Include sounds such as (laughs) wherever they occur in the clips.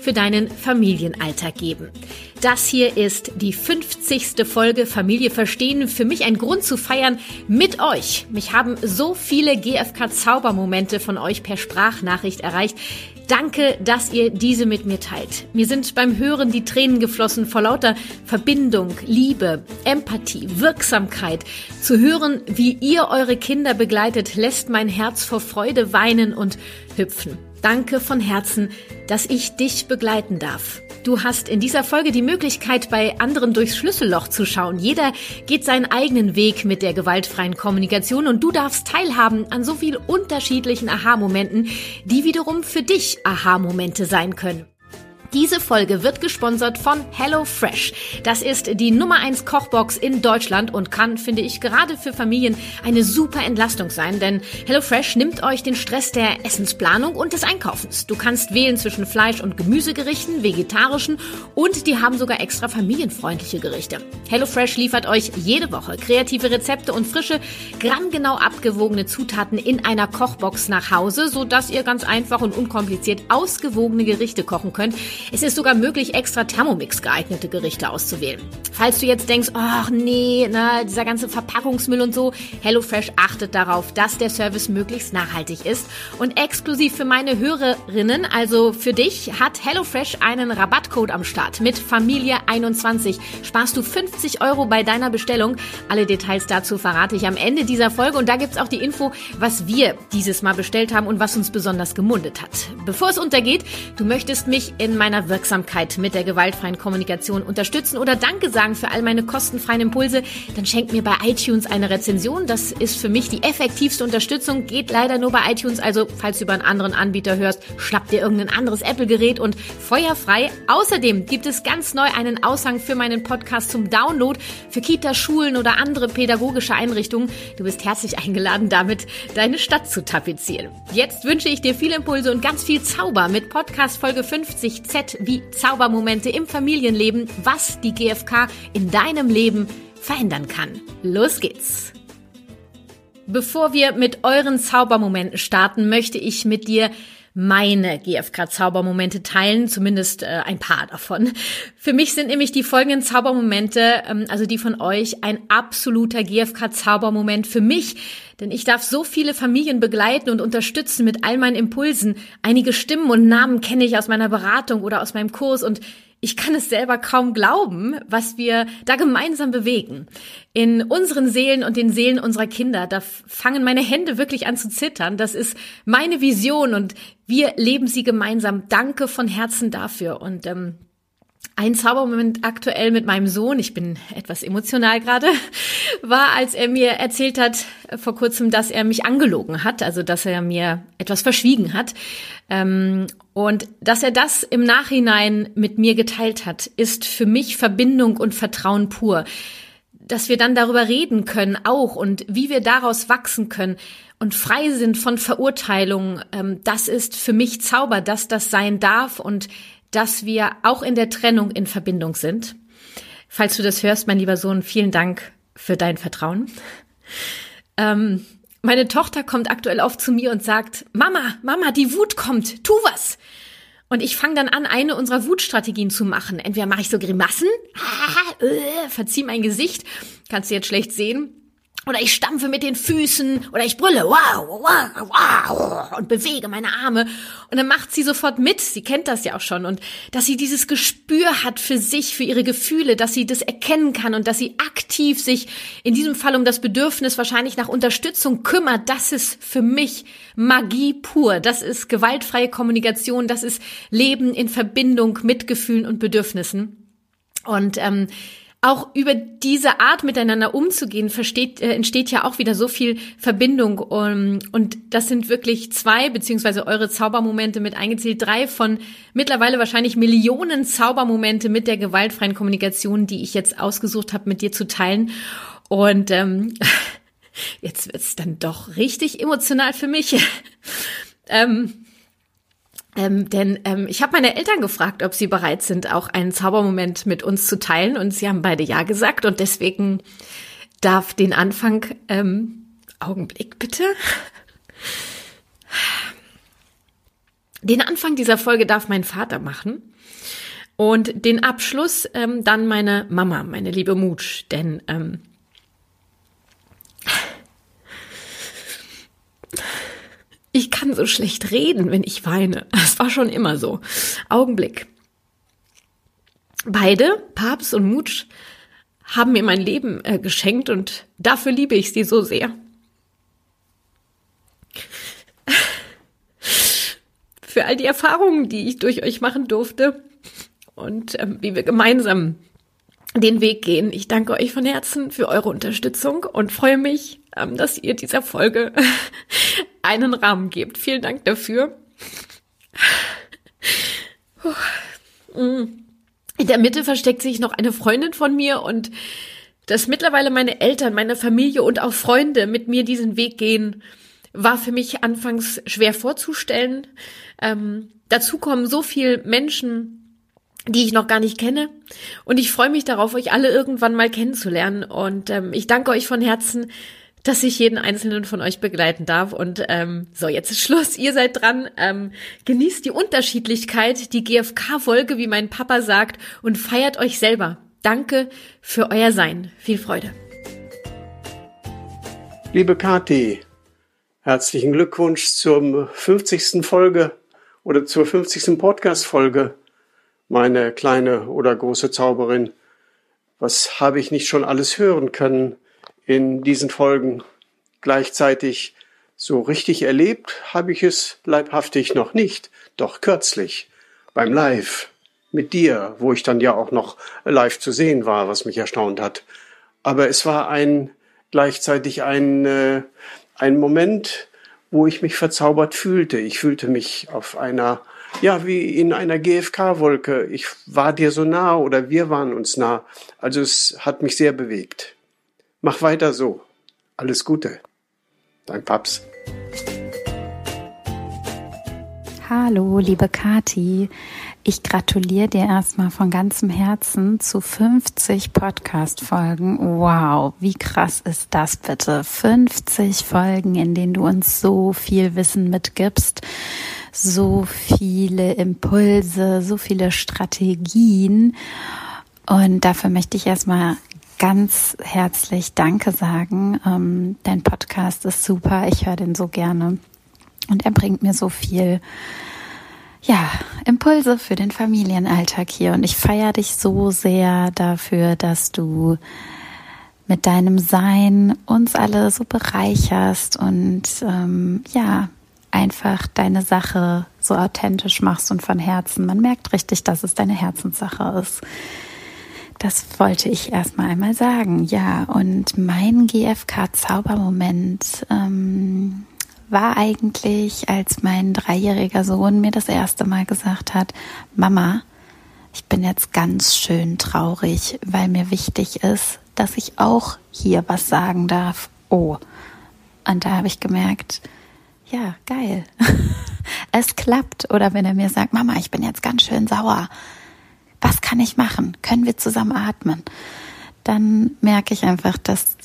für deinen Familienalltag geben. Das hier ist die 50. Folge Familie verstehen. Für mich ein Grund zu feiern mit euch. Mich haben so viele GFK-Zaubermomente von euch per Sprachnachricht erreicht. Danke, dass ihr diese mit mir teilt. Mir sind beim Hören die Tränen geflossen vor lauter Verbindung, Liebe, Empathie, Wirksamkeit. Zu hören, wie ihr eure Kinder begleitet, lässt mein Herz vor Freude weinen und hüpfen. Danke von Herzen, dass ich dich begleiten darf. Du hast in dieser Folge die Möglichkeit, bei anderen durchs Schlüsselloch zu schauen. Jeder geht seinen eigenen Weg mit der gewaltfreien Kommunikation und du darfst teilhaben an so viel unterschiedlichen Aha-Momenten, die wiederum für dich Aha-Momente sein können. Diese Folge wird gesponsert von HelloFresh. Das ist die Nummer 1 Kochbox in Deutschland und kann, finde ich, gerade für Familien eine super Entlastung sein, denn HelloFresh nimmt euch den Stress der Essensplanung und des Einkaufens. Du kannst wählen zwischen Fleisch- und Gemüsegerichten, vegetarischen und die haben sogar extra familienfreundliche Gerichte. HelloFresh liefert euch jede Woche kreative Rezepte und frische, grammgenau abgewogene Zutaten in einer Kochbox nach Hause, sodass ihr ganz einfach und unkompliziert ausgewogene Gerichte kochen könnt es ist sogar möglich, extra Thermomix geeignete Gerichte auszuwählen. Falls du jetzt denkst, ach nee, na, dieser ganze Verpackungsmüll und so, HelloFresh achtet darauf, dass der Service möglichst nachhaltig ist. Und exklusiv für meine Hörerinnen, also für dich, hat HelloFresh einen Rabattcode am Start. Mit Familie21 sparst du 50 Euro bei deiner Bestellung. Alle Details dazu verrate ich am Ende dieser Folge. Und da gibt's auch die Info, was wir dieses Mal bestellt haben und was uns besonders gemundet hat. Bevor es untergeht, du möchtest mich in meiner meiner Wirksamkeit mit der gewaltfreien Kommunikation unterstützen oder Danke sagen für all meine kostenfreien Impulse, dann schenkt mir bei iTunes eine Rezension. Das ist für mich die effektivste Unterstützung. Geht leider nur bei iTunes. Also, falls du über einen anderen Anbieter hörst, schnapp dir irgendein anderes Apple-Gerät und feuerfrei. Außerdem gibt es ganz neu einen Aushang für meinen Podcast zum Download für Kita, Schulen oder andere pädagogische Einrichtungen. Du bist herzlich eingeladen, damit deine Stadt zu tapezieren. Jetzt wünsche ich dir viele Impulse und ganz viel Zauber mit Podcast Folge 50 Wie Zaubermomente im Familienleben, was die GfK in deinem Leben verändern kann. Los geht's! Bevor wir mit euren Zaubermomenten starten, möchte ich mit dir meine GFK-Zaubermomente teilen, zumindest äh, ein paar davon. Für mich sind nämlich die folgenden Zaubermomente, ähm, also die von euch, ein absoluter GFK-Zaubermoment für mich, denn ich darf so viele Familien begleiten und unterstützen mit all meinen Impulsen. Einige Stimmen und Namen kenne ich aus meiner Beratung oder aus meinem Kurs und ich kann es selber kaum glauben, was wir da gemeinsam bewegen. In unseren Seelen und den Seelen unserer Kinder, da fangen meine Hände wirklich an zu zittern. Das ist meine Vision und wir leben sie gemeinsam. Danke von Herzen dafür. Und ähm, ein Zaubermoment aktuell mit meinem Sohn, ich bin etwas emotional gerade, (laughs) war, als er mir erzählt hat vor kurzem, dass er mich angelogen hat, also dass er mir etwas verschwiegen hat. Ähm, und dass er das im Nachhinein mit mir geteilt hat, ist für mich Verbindung und Vertrauen pur. Dass wir dann darüber reden können auch und wie wir daraus wachsen können und frei sind von Verurteilung, ähm, das ist für mich Zauber, dass das sein darf und dass wir auch in der Trennung in Verbindung sind. Falls du das hörst, mein lieber Sohn, vielen Dank für dein Vertrauen. Ähm, meine Tochter kommt aktuell oft zu mir und sagt, Mama, Mama, die Wut kommt, tu was. Und ich fange dann an, eine unserer Wutstrategien zu machen. Entweder mache ich so Grimassen, (laughs) äh, verzieh mein Gesicht, kannst du jetzt schlecht sehen, oder ich stampfe mit den Füßen oder ich brülle wow, wow, wow und bewege meine Arme und dann macht sie sofort mit. Sie kennt das ja auch schon und dass sie dieses Gespür hat für sich, für ihre Gefühle, dass sie das erkennen kann und dass sie aktiv sich in diesem Fall um das Bedürfnis wahrscheinlich nach Unterstützung kümmert. Das ist für mich Magie pur. Das ist gewaltfreie Kommunikation. Das ist Leben in Verbindung mit Gefühlen und Bedürfnissen. Und ähm, auch über diese Art miteinander umzugehen, versteht, äh, entsteht ja auch wieder so viel Verbindung. Um, und das sind wirklich zwei, beziehungsweise eure Zaubermomente mit eingezählt, drei von mittlerweile wahrscheinlich Millionen Zaubermomente mit der gewaltfreien Kommunikation, die ich jetzt ausgesucht habe, mit dir zu teilen. Und ähm, (laughs) jetzt wird's dann doch richtig emotional für mich. (laughs) ähm, ähm, denn ähm, ich habe meine Eltern gefragt, ob sie bereit sind, auch einen Zaubermoment mit uns zu teilen. Und sie haben beide ja gesagt. Und deswegen darf den Anfang, ähm, Augenblick bitte. Den Anfang dieser Folge darf mein Vater machen. Und den Abschluss ähm, dann meine Mama, meine liebe Mutsch. Denn ähm, Ich kann so schlecht reden, wenn ich weine. Das war schon immer so. Augenblick. Beide, Papst und Mutsch, haben mir mein Leben äh, geschenkt und dafür liebe ich sie so sehr. (laughs) Für all die Erfahrungen, die ich durch euch machen durfte und ähm, wie wir gemeinsam den Weg gehen. Ich danke euch von Herzen für eure Unterstützung und freue mich, ähm, dass ihr dieser Folge einen Rahmen gebt. Vielen Dank dafür. In der Mitte versteckt sich noch eine Freundin von mir und dass mittlerweile meine Eltern, meine Familie und auch Freunde mit mir diesen Weg gehen, war für mich anfangs schwer vorzustellen. Ähm, dazu kommen so viele Menschen, die ich noch gar nicht kenne. Und ich freue mich darauf, euch alle irgendwann mal kennenzulernen. Und ähm, ich danke euch von Herzen, dass ich jeden einzelnen von euch begleiten darf. Und ähm, so, jetzt ist Schluss. Ihr seid dran. Ähm, genießt die Unterschiedlichkeit, die GFK-Wolke, wie mein Papa sagt, und feiert euch selber. Danke für euer Sein. Viel Freude. Liebe Kathi, herzlichen Glückwunsch zur 50. Folge oder zur 50. Podcast-Folge, meine kleine oder große Zauberin. Was habe ich nicht schon alles hören können? In diesen Folgen gleichzeitig so richtig erlebt habe ich es leibhaftig noch nicht, doch kürzlich beim Live mit dir, wo ich dann ja auch noch live zu sehen war, was mich erstaunt hat. Aber es war ein gleichzeitig ein, äh, ein Moment, wo ich mich verzaubert fühlte. Ich fühlte mich auf einer, ja, wie in einer GFK-Wolke. Ich war dir so nah oder wir waren uns nah. Also es hat mich sehr bewegt. Mach weiter so. Alles Gute. Dein Paps. Hallo, liebe Kati. Ich gratuliere dir erstmal von ganzem Herzen zu 50 Podcast-Folgen. Wow, wie krass ist das bitte? 50 Folgen, in denen du uns so viel Wissen mitgibst, so viele Impulse, so viele Strategien. Und dafür möchte ich erstmal ganz herzlich Danke sagen. Ähm, dein Podcast ist super. Ich höre den so gerne. Und er bringt mir so viel, ja, Impulse für den Familienalltag hier. Und ich feiere dich so sehr dafür, dass du mit deinem Sein uns alle so bereicherst und ähm, ja, einfach deine Sache so authentisch machst und von Herzen. Man merkt richtig, dass es deine Herzenssache ist. Das wollte ich erstmal einmal sagen. Ja, und mein GFK-Zaubermoment ähm, war eigentlich, als mein dreijähriger Sohn mir das erste Mal gesagt hat, Mama, ich bin jetzt ganz schön traurig, weil mir wichtig ist, dass ich auch hier was sagen darf. Oh. Und da habe ich gemerkt, ja, geil. (laughs) es klappt. Oder wenn er mir sagt, Mama, ich bin jetzt ganz schön sauer was kann ich machen? Können wir zusammen atmen? Dann merke ich einfach, dass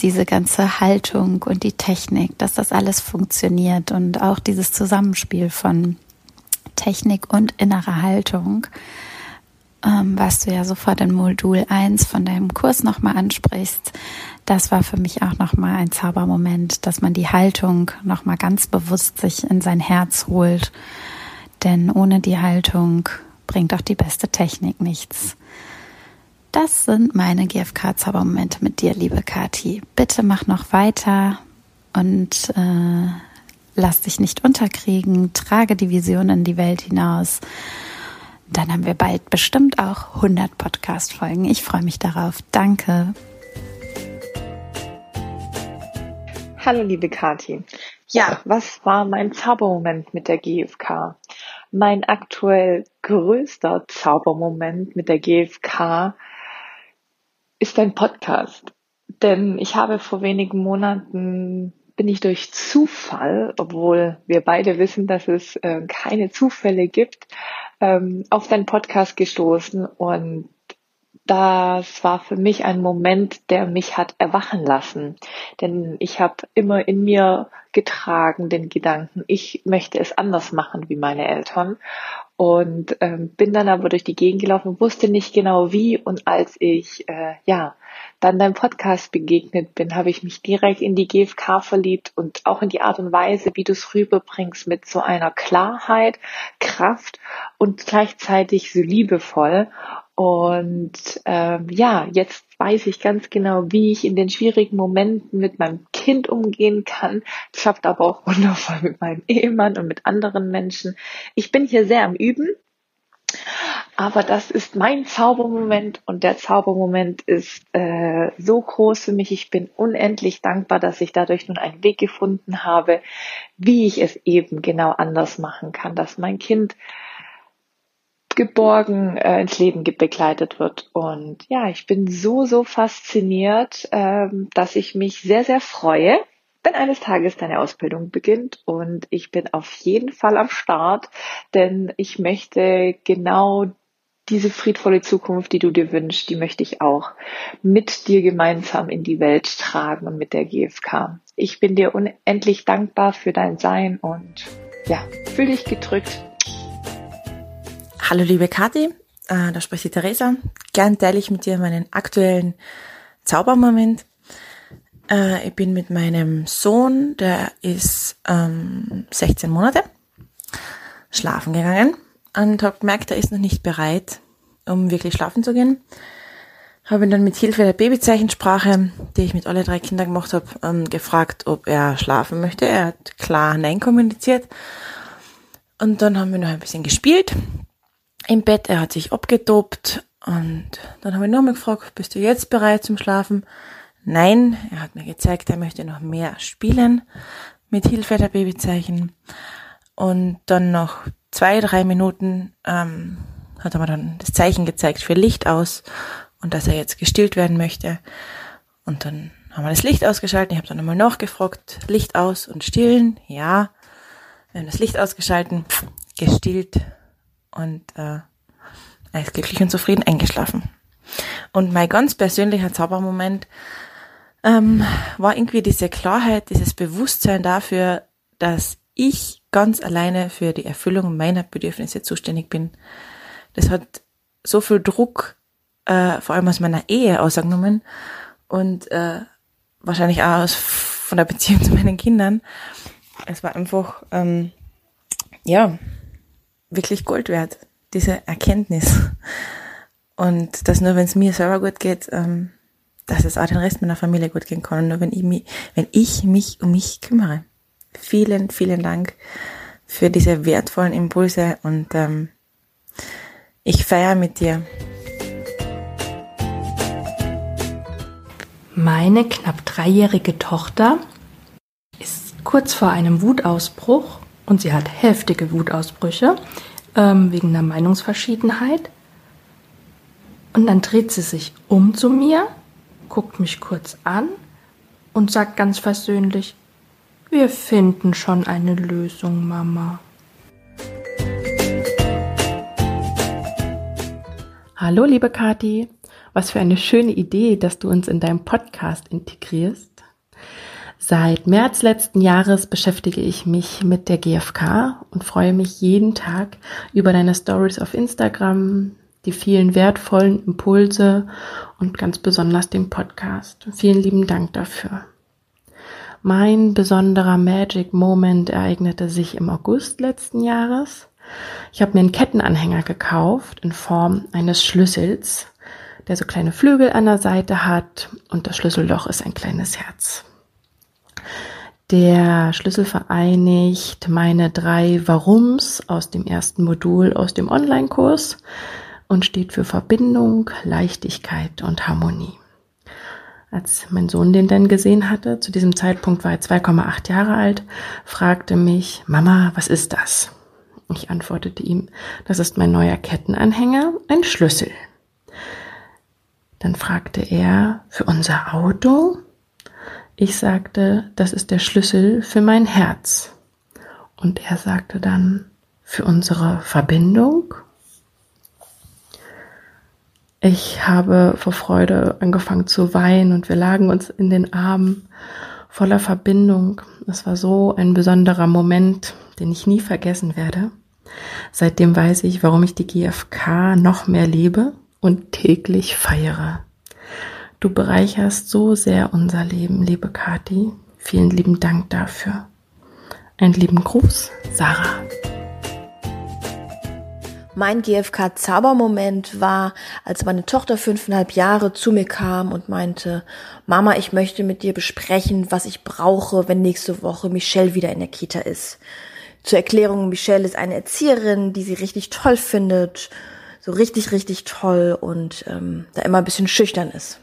diese ganze Haltung und die Technik, dass das alles funktioniert und auch dieses Zusammenspiel von Technik und innerer Haltung, ähm, was du ja sofort in Modul 1 von deinem Kurs nochmal ansprichst, das war für mich auch nochmal ein Zaubermoment, dass man die Haltung nochmal ganz bewusst sich in sein Herz holt. Denn ohne die Haltung bringt auch die beste Technik nichts. Das sind meine GFK-Zaubermomente mit dir, liebe Kati. Bitte mach noch weiter und äh, lass dich nicht unterkriegen. Trage die Vision in die Welt hinaus. Dann haben wir bald bestimmt auch 100 Podcast-Folgen. Ich freue mich darauf. Danke. Hallo, liebe Kati. Ja, was war mein Zaubermoment mit der GFK? Mein aktuell größter Zaubermoment mit der GfK ist ein Podcast. Denn ich habe vor wenigen Monaten bin ich durch Zufall, obwohl wir beide wissen, dass es äh, keine Zufälle gibt, ähm, auf deinen Podcast gestoßen und das war für mich ein Moment, der mich hat erwachen lassen. Denn ich habe immer in mir getragen den Gedanken, ich möchte es anders machen wie meine Eltern. Und ähm, bin dann aber durch die Gegend gelaufen, wusste nicht genau wie. Und als ich äh, ja dann deinem Podcast begegnet bin, habe ich mich direkt in die GFK verliebt und auch in die Art und Weise, wie du es rüberbringst, mit so einer Klarheit, Kraft und gleichzeitig so liebevoll. Und ähm, ja, jetzt weiß ich ganz genau, wie ich in den schwierigen Momenten mit meinem Kind umgehen kann. Klappt aber auch wundervoll mit meinem Ehemann und mit anderen Menschen. Ich bin hier sehr am Üben. Aber das ist mein Zaubermoment und der Zaubermoment ist äh, so groß für mich. Ich bin unendlich dankbar, dass ich dadurch nun einen Weg gefunden habe, wie ich es eben genau anders machen kann, dass mein Kind geborgen äh, ins Leben begleitet wird. Und ja, ich bin so, so fasziniert, ähm, dass ich mich sehr, sehr freue, wenn eines Tages deine Ausbildung beginnt. Und ich bin auf jeden Fall am Start, denn ich möchte genau diese friedvolle Zukunft, die du dir wünschst, die möchte ich auch mit dir gemeinsam in die Welt tragen und mit der GfK. Ich bin dir unendlich dankbar für dein Sein und ja, fühl dich gedrückt Hallo liebe Kathi, äh, da spricht die Theresa. Gern teile ich mit dir meinen aktuellen Zaubermoment. Äh, ich bin mit meinem Sohn, der ist ähm, 16 Monate, schlafen gegangen und habe gemerkt, er ist noch nicht bereit, um wirklich schlafen zu gehen. Habe ihn dann mit Hilfe der Babyzeichensprache, die ich mit alle drei Kindern gemacht habe, ähm, gefragt, ob er schlafen möchte. Er hat klar Nein kommuniziert. Und dann haben wir noch ein bisschen gespielt im Bett, er hat sich abgetobt und dann habe ich nochmal gefragt, bist du jetzt bereit zum Schlafen? Nein, er hat mir gezeigt, er möchte noch mehr spielen mit Hilfe der Babyzeichen. Und dann noch zwei, drei Minuten ähm, hat er mir dann das Zeichen gezeigt für Licht aus und dass er jetzt gestillt werden möchte. Und dann haben wir das Licht ausgeschaltet. Ich habe dann nochmal nachgefragt, Licht aus und stillen. Ja, wir haben das Licht ausgeschalten, gestillt und äh, er ist glücklich und zufrieden eingeschlafen. Und mein ganz persönlicher Zaubermoment ähm, war irgendwie diese Klarheit, dieses Bewusstsein dafür, dass ich ganz alleine für die Erfüllung meiner Bedürfnisse zuständig bin. Das hat so viel Druck, äh, vor allem aus meiner Ehe ausgenommen und äh, wahrscheinlich auch aus, von der Beziehung (laughs) zu meinen Kindern. Es war einfach, ähm, ja, wirklich Gold wert, diese Erkenntnis. Und dass nur wenn es mir selber gut geht, ähm, dass es auch den Rest meiner Familie gut gehen kann. Und nur wenn ich mich, wenn ich mich um mich kümmere. Vielen, vielen Dank für diese wertvollen Impulse und ähm, ich feiere mit dir. Meine knapp dreijährige Tochter ist kurz vor einem Wutausbruch und sie hat heftige Wutausbrüche ähm, wegen einer Meinungsverschiedenheit. Und dann dreht sie sich um zu mir, guckt mich kurz an und sagt ganz versöhnlich, wir finden schon eine Lösung, Mama. Hallo, liebe Kathi. Was für eine schöne Idee, dass du uns in deinem Podcast integrierst. Seit März letzten Jahres beschäftige ich mich mit der GfK und freue mich jeden Tag über deine Stories auf Instagram, die vielen wertvollen Impulse und ganz besonders den Podcast. Vielen lieben Dank dafür. Mein besonderer Magic Moment ereignete sich im August letzten Jahres. Ich habe mir einen Kettenanhänger gekauft in Form eines Schlüssels, der so kleine Flügel an der Seite hat und das Schlüsselloch ist ein kleines Herz. Der Schlüssel vereinigt meine drei Warums aus dem ersten Modul aus dem Online-Kurs und steht für Verbindung, Leichtigkeit und Harmonie. Als mein Sohn den dann gesehen hatte, zu diesem Zeitpunkt war er 2,8 Jahre alt, fragte mich, Mama, was ist das? Ich antwortete ihm, das ist mein neuer Kettenanhänger, ein Schlüssel. Dann fragte er, für unser Auto? Ich sagte, das ist der Schlüssel für mein Herz. Und er sagte dann, für unsere Verbindung? Ich habe vor Freude angefangen zu weinen und wir lagen uns in den Armen voller Verbindung. Es war so ein besonderer Moment, den ich nie vergessen werde. Seitdem weiß ich, warum ich die GfK noch mehr liebe und täglich feiere. Du bereicherst so sehr unser Leben, liebe Kathi. Vielen lieben Dank dafür. Einen lieben Gruß, Sarah. Mein GFK-Zaubermoment war, als meine Tochter fünfeinhalb Jahre zu mir kam und meinte, Mama, ich möchte mit dir besprechen, was ich brauche, wenn nächste Woche Michelle wieder in der Kita ist. Zur Erklärung, Michelle ist eine Erzieherin, die sie richtig toll findet, so richtig, richtig toll und ähm, da immer ein bisschen schüchtern ist.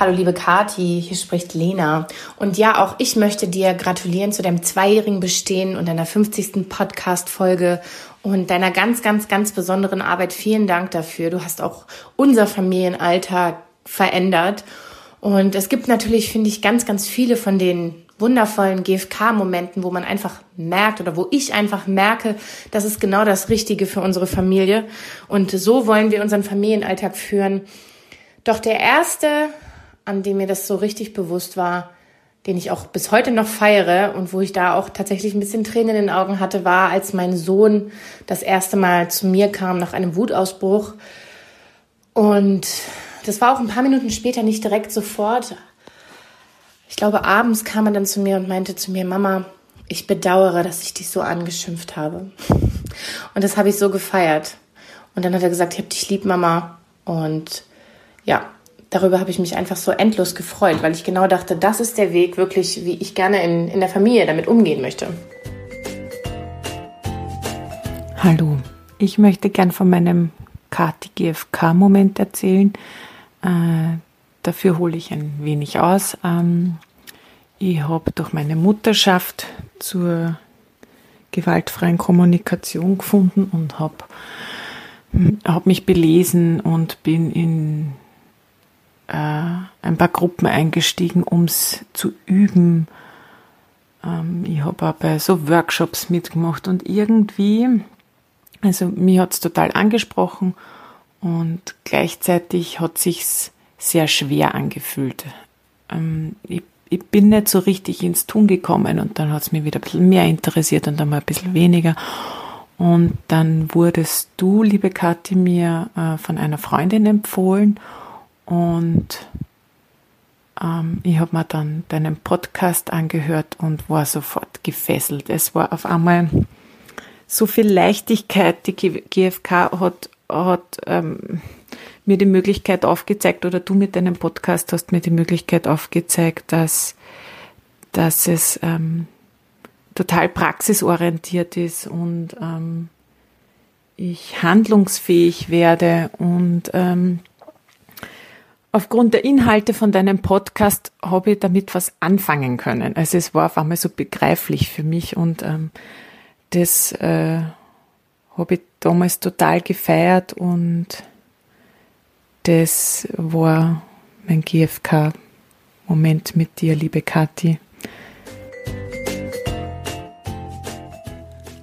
Hallo liebe Kati, hier spricht Lena. Und ja, auch ich möchte dir gratulieren zu deinem zweijährigen Bestehen und deiner 50. Podcast-Folge und deiner ganz, ganz, ganz besonderen Arbeit. Vielen Dank dafür. Du hast auch unser Familienalltag verändert. Und es gibt natürlich, finde ich, ganz, ganz viele von den wundervollen GFK-Momenten, wo man einfach merkt oder wo ich einfach merke, das ist genau das Richtige für unsere Familie. Und so wollen wir unseren Familienalltag führen. Doch der erste an dem mir das so richtig bewusst war, den ich auch bis heute noch feiere und wo ich da auch tatsächlich ein bisschen Tränen in den Augen hatte, war, als mein Sohn das erste Mal zu mir kam nach einem Wutausbruch. Und das war auch ein paar Minuten später, nicht direkt sofort. Ich glaube, abends kam er dann zu mir und meinte zu mir, Mama, ich bedauere, dass ich dich so angeschimpft habe. Und das habe ich so gefeiert. Und dann hat er gesagt, ich habe dich lieb, Mama. Und ja, darüber habe ich mich einfach so endlos gefreut, weil ich genau dachte, das ist der Weg wirklich, wie ich gerne in, in der Familie damit umgehen möchte. Hallo, ich möchte gern von meinem KTGFK-Moment erzählen. Äh, dafür hole ich ein wenig aus. Ähm, ich habe durch meine Mutterschaft zur gewaltfreien Kommunikation gefunden und habe hab mich belesen und bin in äh, ein paar Gruppen eingestiegen, um es zu üben. Ähm, ich habe auch bei so Workshops mitgemacht und irgendwie, also mir hat es total angesprochen und gleichzeitig hat sich's sehr schwer angefühlt. Ähm, ich, ich bin nicht so richtig ins Tun gekommen und dann hat es mich wieder ein bisschen mehr interessiert und dann mal ein bisschen weniger. Und dann wurdest du, liebe Kathi, mir äh, von einer Freundin empfohlen und ähm, ich habe mir dann deinen Podcast angehört und war sofort gefesselt. Es war auf einmal so viel Leichtigkeit. Die GfK hat, hat ähm, mir die Möglichkeit aufgezeigt, oder du mit deinem Podcast hast mir die Möglichkeit aufgezeigt, dass, dass es ähm, total praxisorientiert ist und ähm, ich handlungsfähig werde und ähm, Aufgrund der Inhalte von deinem Podcast habe ich damit was anfangen können. Also es war auf einmal so begreiflich für mich und ähm, das äh, habe ich damals total gefeiert und das war mein GFK-Moment mit dir, liebe Kathi.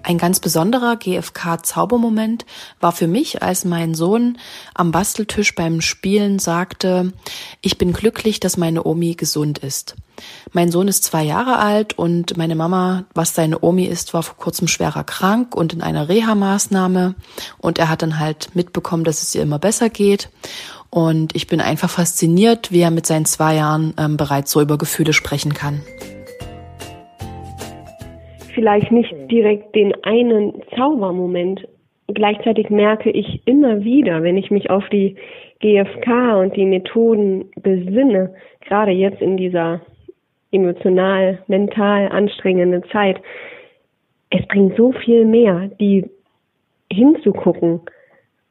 Ein ganz besonderer GFK-Zaubermoment war für mich, als mein Sohn am Basteltisch beim Spielen sagte, ich bin glücklich, dass meine Omi gesund ist. Mein Sohn ist zwei Jahre alt und meine Mama, was seine Omi ist, war vor kurzem schwerer krank und in einer Reha-Maßnahme und er hat dann halt mitbekommen, dass es ihr immer besser geht. Und ich bin einfach fasziniert, wie er mit seinen zwei Jahren ähm, bereits so über Gefühle sprechen kann vielleicht nicht direkt den einen Zaubermoment. Gleichzeitig merke ich immer wieder, wenn ich mich auf die GFK und die Methoden besinne, gerade jetzt in dieser emotional, mental anstrengenden Zeit, es bringt so viel mehr, die hinzugucken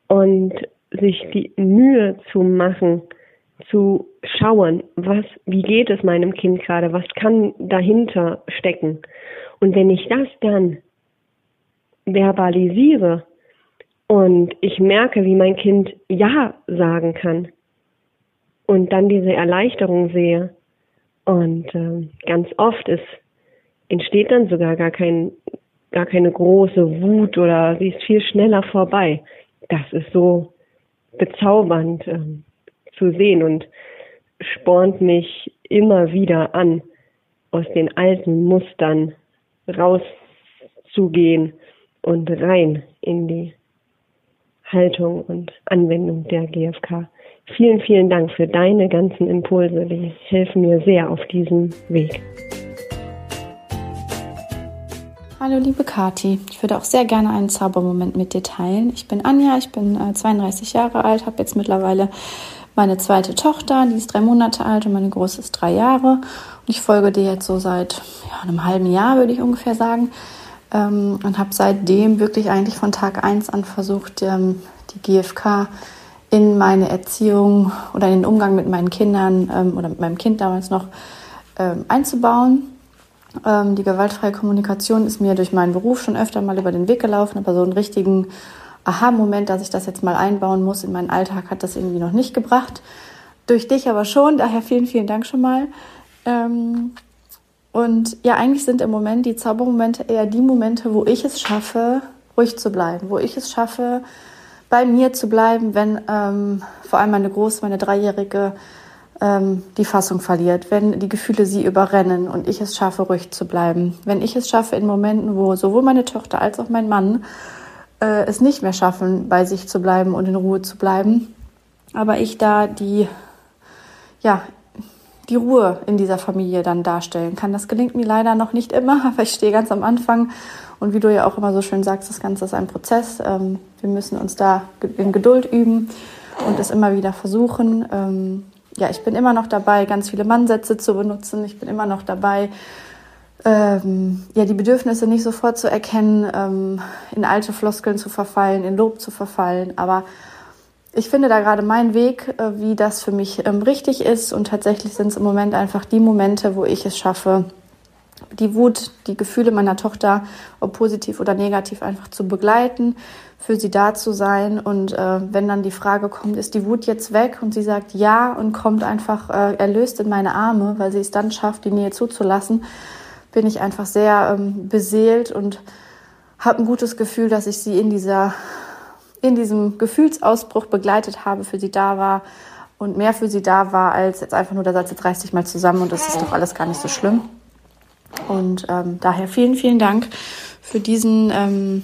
und sich die Mühe zu machen, zu schauen, was, wie geht es meinem Kind gerade, was kann dahinter stecken. Und wenn ich das dann verbalisiere und ich merke, wie mein Kind Ja sagen kann und dann diese Erleichterung sehe. Und äh, ganz oft ist, entsteht dann sogar gar, kein, gar keine große Wut oder sie ist viel schneller vorbei. Das ist so bezaubernd äh, zu sehen und spornt mich immer wieder an, aus den alten Mustern rauszugehen und rein in die Haltung und Anwendung der GfK. Vielen, vielen Dank für deine ganzen Impulse. Die helfen mir sehr auf diesem Weg. Hallo liebe Kati, ich würde auch sehr gerne einen Zaubermoment mit dir teilen. Ich bin Anja, ich bin äh, 32 Jahre alt, habe jetzt mittlerweile meine zweite Tochter, die ist drei Monate alt und meine große ist drei Jahre. Und ich folge dir jetzt so seit ja, einem halben Jahr, würde ich ungefähr sagen. Ähm, und habe seitdem wirklich eigentlich von Tag eins an versucht, ähm, die GfK in meine Erziehung oder in den Umgang mit meinen Kindern ähm, oder mit meinem Kind damals noch ähm, einzubauen. Ähm, die gewaltfreie Kommunikation ist mir durch meinen Beruf schon öfter mal über den Weg gelaufen, aber so einen richtigen Aha-Moment, dass ich das jetzt mal einbauen muss in meinen Alltag, hat das irgendwie noch nicht gebracht. Durch dich aber schon, daher vielen, vielen Dank schon mal. Ähm, und ja, eigentlich sind im Moment die Zaubermomente eher die Momente, wo ich es schaffe, ruhig zu bleiben, wo ich es schaffe, bei mir zu bleiben, wenn ähm, vor allem meine Große, meine Dreijährige, ähm, die Fassung verliert, wenn die Gefühle sie überrennen und ich es schaffe, ruhig zu bleiben. Wenn ich es schaffe in Momenten, wo sowohl meine Tochter als auch mein Mann äh, es nicht mehr schaffen, bei sich zu bleiben und in Ruhe zu bleiben, aber ich da die, ja, die Ruhe in dieser Familie dann darstellen kann. Das gelingt mir leider noch nicht immer, (laughs) aber ich stehe ganz am Anfang und wie du ja auch immer so schön sagst, das Ganze ist ein Prozess. Ähm, wir müssen uns da in Geduld üben und es immer wieder versuchen. Ähm, ja, ich bin immer noch dabei, ganz viele Mannsätze zu benutzen. Ich bin immer noch dabei, ähm, ja, die Bedürfnisse nicht sofort zu erkennen, ähm, in alte Floskeln zu verfallen, in Lob zu verfallen. Aber ich finde da gerade meinen Weg, äh, wie das für mich ähm, richtig ist. Und tatsächlich sind es im Moment einfach die Momente, wo ich es schaffe, die Wut, die Gefühle meiner Tochter, ob positiv oder negativ, einfach zu begleiten, für sie da zu sein. Und äh, wenn dann die Frage kommt, ist die Wut jetzt weg? Und sie sagt ja und kommt einfach äh, erlöst in meine Arme, weil sie es dann schafft, die Nähe zuzulassen, bin ich einfach sehr ähm, beseelt und habe ein gutes Gefühl, dass ich sie in dieser in diesem Gefühlsausbruch begleitet habe, für sie da war und mehr für sie da war, als jetzt einfach nur der Satz, jetzt reiß dich mal zusammen und das ist doch alles gar nicht so schlimm. Und ähm, daher vielen, vielen Dank für diesen, ähm,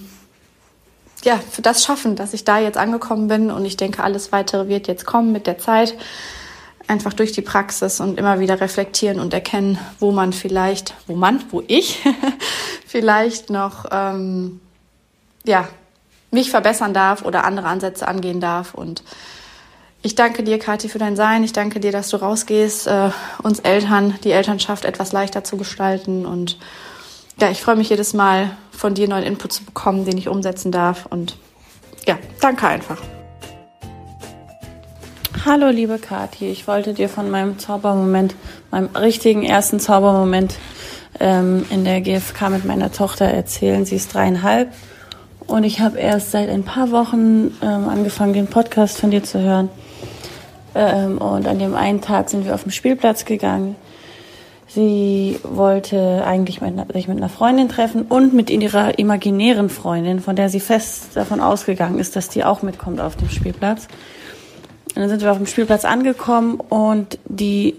ja, für das Schaffen, dass ich da jetzt angekommen bin. Und ich denke, alles weitere wird jetzt kommen mit der Zeit. Einfach durch die Praxis und immer wieder reflektieren und erkennen, wo man vielleicht, wo man, wo ich (laughs) vielleicht noch, ähm, ja, mich verbessern darf oder andere Ansätze angehen darf. Und ich danke dir, Kathi, für dein Sein. Ich danke dir, dass du rausgehst, äh, uns Eltern die Elternschaft etwas leichter zu gestalten. Und ja, ich freue mich jedes Mal, von dir neuen Input zu bekommen, den ich umsetzen darf. Und ja, danke einfach. Hallo, liebe Kathi. Ich wollte dir von meinem Zaubermoment, meinem richtigen ersten Zaubermoment ähm, in der GfK mit meiner Tochter erzählen. Sie ist dreieinhalb und ich habe erst seit ein paar Wochen ähm, angefangen, den Podcast von dir zu hören. Ähm, und an dem einen Tag sind wir auf den Spielplatz gegangen. Sie wollte eigentlich mit, sich mit einer Freundin treffen und mit ihrer imaginären Freundin, von der sie fest davon ausgegangen ist, dass die auch mitkommt auf dem Spielplatz. Und dann sind wir auf dem Spielplatz angekommen und die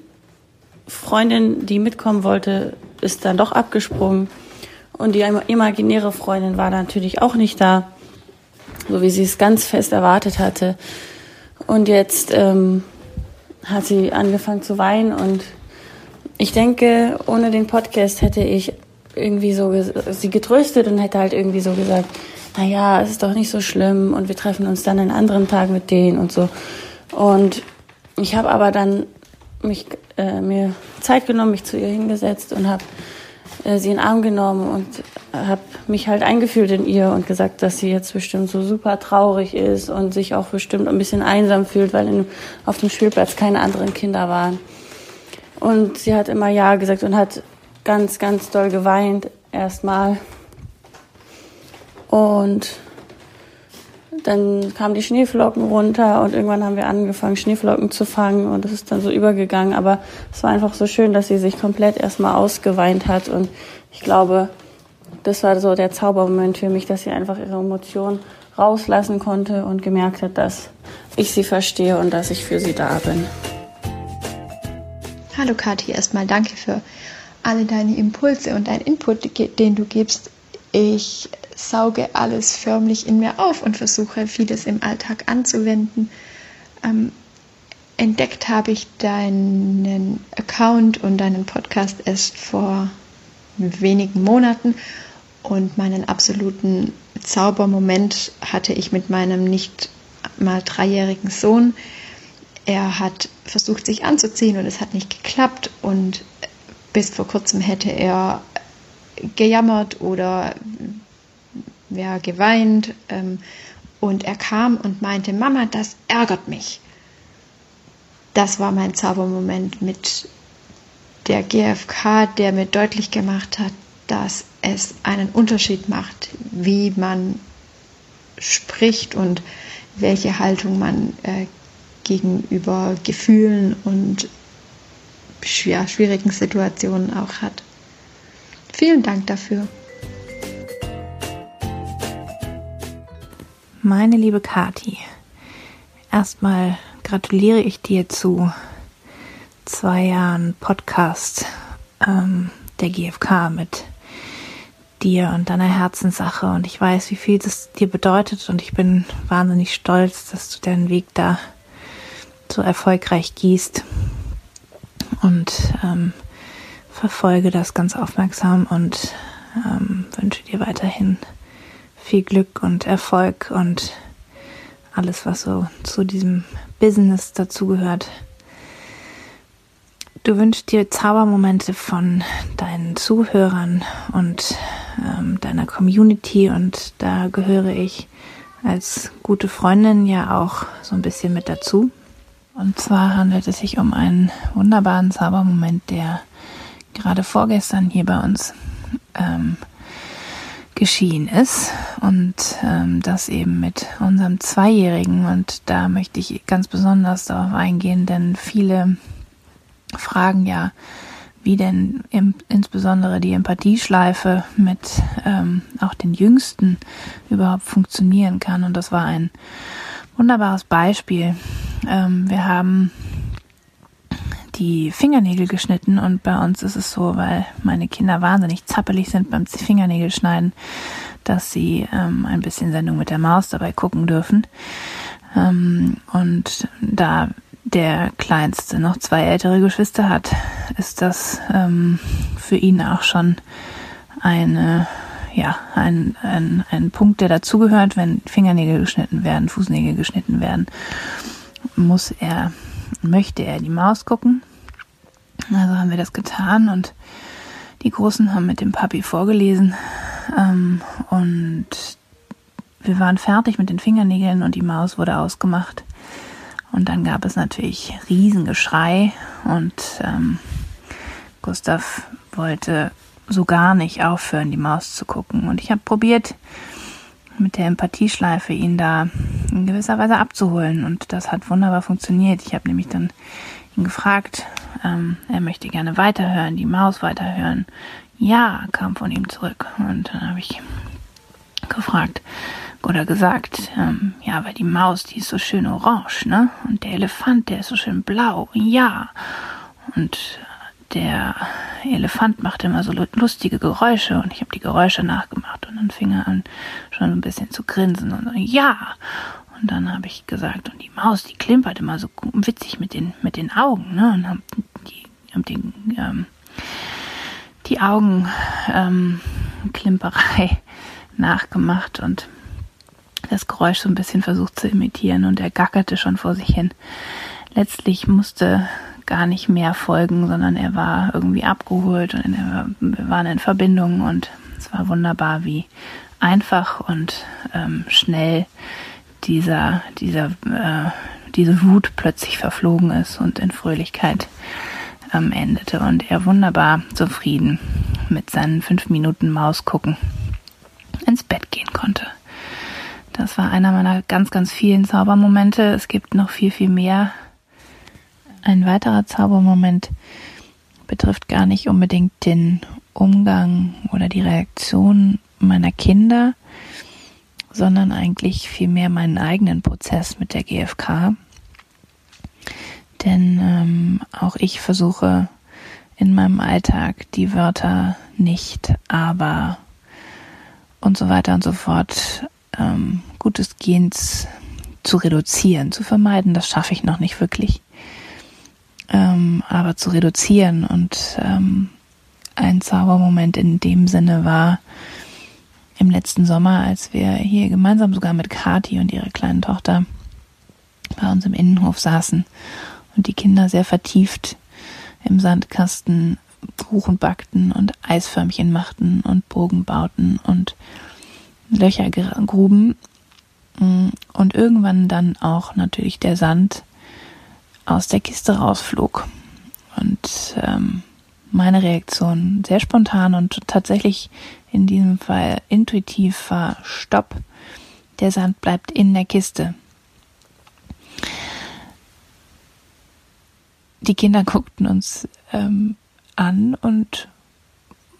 Freundin, die mitkommen wollte, ist dann doch abgesprungen. Und die imaginäre Freundin war natürlich auch nicht da, so wie sie es ganz fest erwartet hatte. Und jetzt ähm, hat sie angefangen zu weinen und ich denke, ohne den Podcast hätte ich irgendwie so sie getröstet und hätte halt irgendwie so gesagt, na ja, es ist doch nicht so schlimm und wir treffen uns dann einen anderen Tag mit denen und so. Und ich habe aber dann mich äh, mir Zeit genommen, mich zu ihr hingesetzt und habe äh, sie in den Arm genommen und habe mich halt eingefühlt in ihr und gesagt, dass sie jetzt bestimmt so super traurig ist und sich auch bestimmt ein bisschen einsam fühlt, weil in, auf dem Spielplatz keine anderen Kinder waren. Und sie hat immer Ja gesagt und hat ganz, ganz doll geweint erstmal. Und dann kamen die Schneeflocken runter und irgendwann haben wir angefangen, Schneeflocken zu fangen und es ist dann so übergegangen. Aber es war einfach so schön, dass sie sich komplett erstmal ausgeweint hat und ich glaube, das war so der Zaubermoment für mich, dass sie einfach ihre Emotionen rauslassen konnte und gemerkt hat, dass ich sie verstehe und dass ich für sie da bin. Hallo Kathi, erstmal danke für alle deine Impulse und deinen Input, den du gibst. Ich sauge alles förmlich in mir auf und versuche vieles im Alltag anzuwenden. Ähm, entdeckt habe ich deinen Account und deinen Podcast erst vor wenigen Monaten und meinen absoluten Zaubermoment hatte ich mit meinem nicht mal dreijährigen Sohn. Er hat versucht, sich anzuziehen und es hat nicht geklappt und bis vor kurzem hätte er gejammert oder ja, geweint. Ähm, und er kam und meinte, Mama, das ärgert mich. Das war mein Zaubermoment mit der GfK, der mir deutlich gemacht hat, dass es einen Unterschied macht, wie man spricht und welche Haltung man äh, gegenüber Gefühlen und schwierigen Situationen auch hat. Vielen Dank dafür. Meine liebe Kati, erstmal gratuliere ich dir zu zwei Jahren Podcast ähm, der GfK mit dir und deiner Herzenssache. Und ich weiß, wie viel das dir bedeutet. Und ich bin wahnsinnig stolz, dass du deinen Weg da so erfolgreich gehst. Und ähm, verfolge das ganz aufmerksam und ähm, wünsche dir weiterhin viel Glück und Erfolg und alles, was so zu diesem Business dazugehört. Du wünschst dir Zaubermomente von deinen Zuhörern und ähm, deiner Community und da gehöre ich als gute Freundin ja auch so ein bisschen mit dazu. Und zwar handelt es sich um einen wunderbaren Zaubermoment, der gerade vorgestern hier bei uns ähm, geschehen ist und ähm, das eben mit unserem Zweijährigen und da möchte ich ganz besonders darauf eingehen, denn viele fragen ja, wie denn im, insbesondere die Empathieschleife mit ähm, auch den Jüngsten überhaupt funktionieren kann und das war ein wunderbares Beispiel. Ähm, wir haben die Fingernägel geschnitten und bei uns ist es so, weil meine Kinder wahnsinnig zappelig sind beim Fingernägelschneiden, dass sie ähm, ein bisschen Sendung mit der Maus dabei gucken dürfen. Ähm, und da der Kleinste noch zwei ältere Geschwister hat, ist das ähm, für ihn auch schon eine ja, ein, ein, ein Punkt, der dazugehört, wenn Fingernägel geschnitten werden, Fußnägel geschnitten werden, muss er möchte er die Maus gucken. Also haben wir das getan und die Großen haben mit dem Papi vorgelesen ähm, und wir waren fertig mit den Fingernägeln und die Maus wurde ausgemacht. Und dann gab es natürlich Riesengeschrei und ähm, Gustav wollte so gar nicht aufhören, die Maus zu gucken. Und ich habe probiert, mit der Empathieschleife ihn da in gewisser Weise abzuholen. Und das hat wunderbar funktioniert. Ich habe nämlich dann ihn gefragt, ähm, er möchte gerne weiterhören, die Maus weiterhören. Ja, kam von ihm zurück. Und dann habe ich gefragt oder gesagt, ähm, ja, weil die Maus, die ist so schön orange, ne? Und der Elefant, der ist so schön blau. Ja. Und der Elefant macht immer so lustige Geräusche und ich habe die Geräusche nachgemacht und dann fing er an schon ein bisschen zu grinsen und so, ja. Und dann habe ich gesagt, und die Maus, die klimpert immer so witzig mit den, mit den Augen, ne? Und haben die, haben den, ähm, die Augenklimperei ähm, (laughs) nachgemacht und das Geräusch so ein bisschen versucht zu imitieren und er gackerte schon vor sich hin. Letztlich musste gar nicht mehr folgen, sondern er war irgendwie abgeholt und er, wir waren in Verbindung und es war wunderbar, wie einfach und ähm, schnell dieser, dieser, äh, diese Wut plötzlich verflogen ist und in Fröhlichkeit ähm, endete und er wunderbar zufrieden mit seinen fünf Minuten Maus gucken ins Bett gehen konnte. Das war einer meiner ganz, ganz vielen Zaubermomente. Es gibt noch viel, viel mehr. Ein weiterer Zaubermoment betrifft gar nicht unbedingt den Umgang oder die Reaktion meiner Kinder, sondern eigentlich vielmehr meinen eigenen Prozess mit der GfK. Denn ähm, auch ich versuche in meinem Alltag die Wörter nicht, aber und so weiter und so fort ähm, gutes Gehens zu reduzieren, zu vermeiden. Das schaffe ich noch nicht wirklich. Ähm, aber zu reduzieren und ähm, ein Zaubermoment in dem Sinne war im letzten Sommer, als wir hier gemeinsam sogar mit Kati und ihrer kleinen Tochter bei uns im Innenhof saßen und die Kinder sehr vertieft im Sandkasten Kuchen backten und Eisförmchen machten und Bogen bauten und Löcher gruben. Mm, und irgendwann dann auch natürlich der Sand aus der Kiste rausflog. Und ähm, meine Reaktion sehr spontan und tatsächlich in diesem Fall intuitiv war Stopp. Der Sand bleibt in der Kiste. Die Kinder guckten uns ähm, an und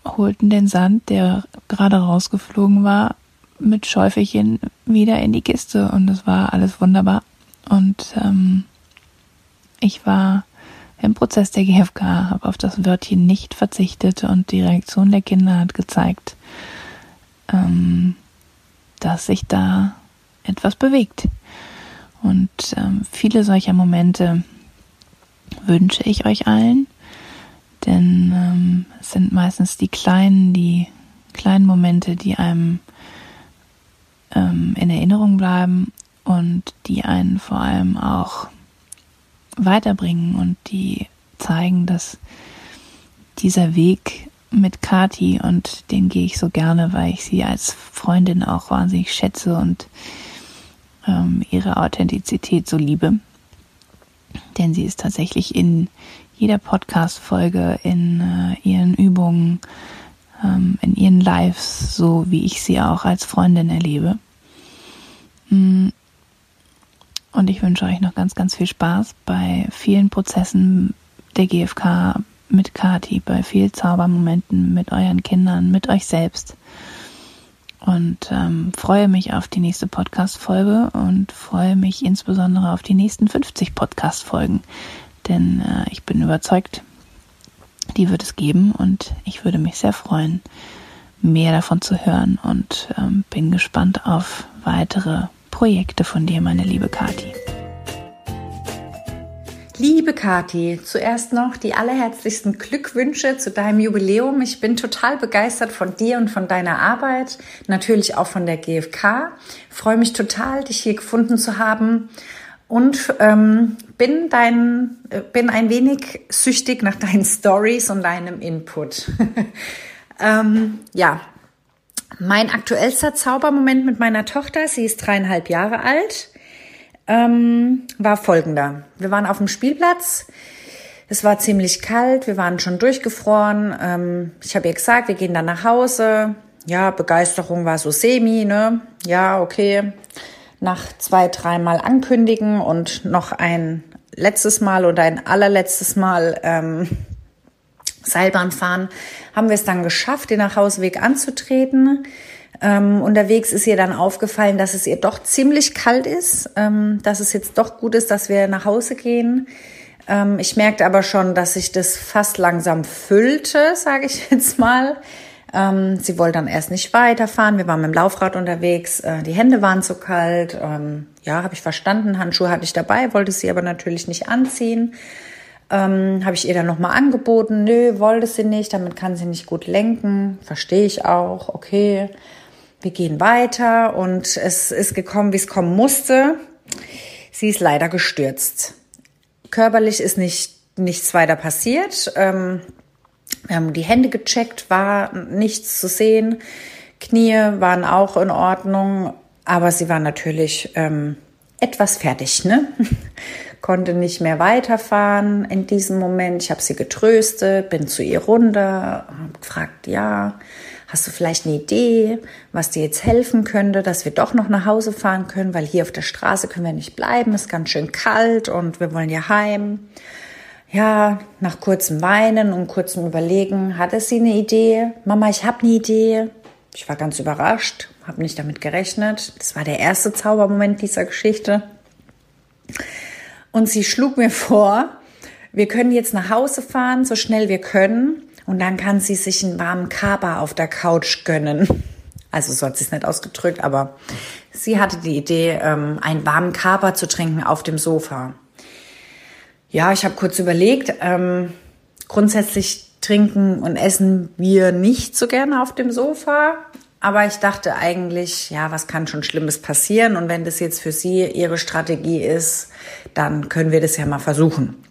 holten den Sand, der gerade rausgeflogen war, mit Schäufelchen wieder in die Kiste und es war alles wunderbar. Und ähm, ich war im Prozess der GfK, habe auf das Wörtchen nicht verzichtet und die Reaktion der Kinder hat gezeigt, ähm, dass sich da etwas bewegt. Und ähm, viele solcher Momente wünsche ich euch allen, denn ähm, es sind meistens die kleinen, die kleinen Momente, die einem ähm, in Erinnerung bleiben und die einen vor allem auch weiterbringen und die zeigen, dass dieser Weg mit Kati und den gehe ich so gerne, weil ich sie als Freundin auch wahnsinnig schätze und ähm, ihre Authentizität so liebe. Denn sie ist tatsächlich in jeder Podcast-Folge, in äh, ihren Übungen, ähm, in ihren Lives, so wie ich sie auch als Freundin erlebe. Mm. Und ich wünsche euch noch ganz, ganz viel Spaß bei vielen Prozessen der GfK mit Kati, bei viel Zaubermomenten mit euren Kindern, mit euch selbst. Und ähm, freue mich auf die nächste Podcast-Folge und freue mich insbesondere auf die nächsten 50 Podcast-Folgen. Denn äh, ich bin überzeugt, die wird es geben und ich würde mich sehr freuen, mehr davon zu hören und ähm, bin gespannt auf weitere Projekte von dir, meine liebe Kathi. Liebe Kathi, zuerst noch die allerherzlichsten Glückwünsche zu deinem Jubiläum. Ich bin total begeistert von dir und von deiner Arbeit, natürlich auch von der GfK. freue mich total, dich hier gefunden zu haben und ähm, bin dein, äh, bin ein wenig süchtig nach deinen Stories und deinem Input. (laughs) ähm, ja, mein aktuellster Zaubermoment mit meiner Tochter, sie ist dreieinhalb Jahre alt, ähm, war folgender. Wir waren auf dem Spielplatz. Es war ziemlich kalt, wir waren schon durchgefroren. Ähm, ich habe ihr gesagt, wir gehen dann nach Hause. Ja, Begeisterung war so semi, ne? Ja, okay. Nach zwei, dreimal ankündigen und noch ein letztes Mal oder ein allerletztes Mal ähm, Seilbahn fahren, haben wir es dann geschafft, den Nachhauseweg anzutreten. Ähm, unterwegs ist ihr dann aufgefallen, dass es ihr doch ziemlich kalt ist, ähm, dass es jetzt doch gut ist, dass wir nach Hause gehen. Ähm, ich merkte aber schon, dass sich das fast langsam füllte, sage ich (laughs) jetzt mal. Ähm, sie wollte dann erst nicht weiterfahren. Wir waren mit dem Laufrad unterwegs. Äh, die Hände waren zu kalt. Ähm, ja, habe ich verstanden. Handschuhe hatte ich dabei, wollte sie aber natürlich nicht anziehen. Ähm, habe ich ihr dann nochmal angeboten, nö, wollte sie nicht, damit kann sie nicht gut lenken, verstehe ich auch, okay, wir gehen weiter und es ist gekommen, wie es kommen musste. Sie ist leider gestürzt. Körperlich ist nicht, nichts weiter passiert. Ähm, wir haben die Hände gecheckt, war nichts zu sehen. Knie waren auch in Ordnung, aber sie war natürlich ähm, etwas fertig, ne? Konnte nicht mehr weiterfahren in diesem Moment. Ich habe sie getröstet, bin zu ihr runter, habe gefragt, ja, Hast du vielleicht eine Idee, was dir jetzt helfen könnte, dass wir doch noch nach Hause fahren können, weil hier auf der Straße können wir nicht bleiben, ist ganz schön kalt und wir wollen ja heim. Ja, nach kurzem Weinen und kurzem Überlegen hatte sie eine Idee. Mama, ich habe eine Idee. Ich war ganz überrascht, habe nicht damit gerechnet. Das war der erste Zaubermoment dieser Geschichte. Und sie schlug mir vor, wir können jetzt nach Hause fahren, so schnell wir können. Und dann kann sie sich einen warmen Kaba auf der Couch gönnen. Also so hat sie es nicht ausgedrückt, aber sie hatte die Idee, ähm, einen warmen Kaba zu trinken auf dem Sofa. Ja, ich habe kurz überlegt. Ähm, grundsätzlich trinken und essen wir nicht so gerne auf dem Sofa. Aber ich dachte eigentlich, ja, was kann schon Schlimmes passieren? Und wenn das jetzt für Sie Ihre Strategie ist, dann können wir das ja mal versuchen.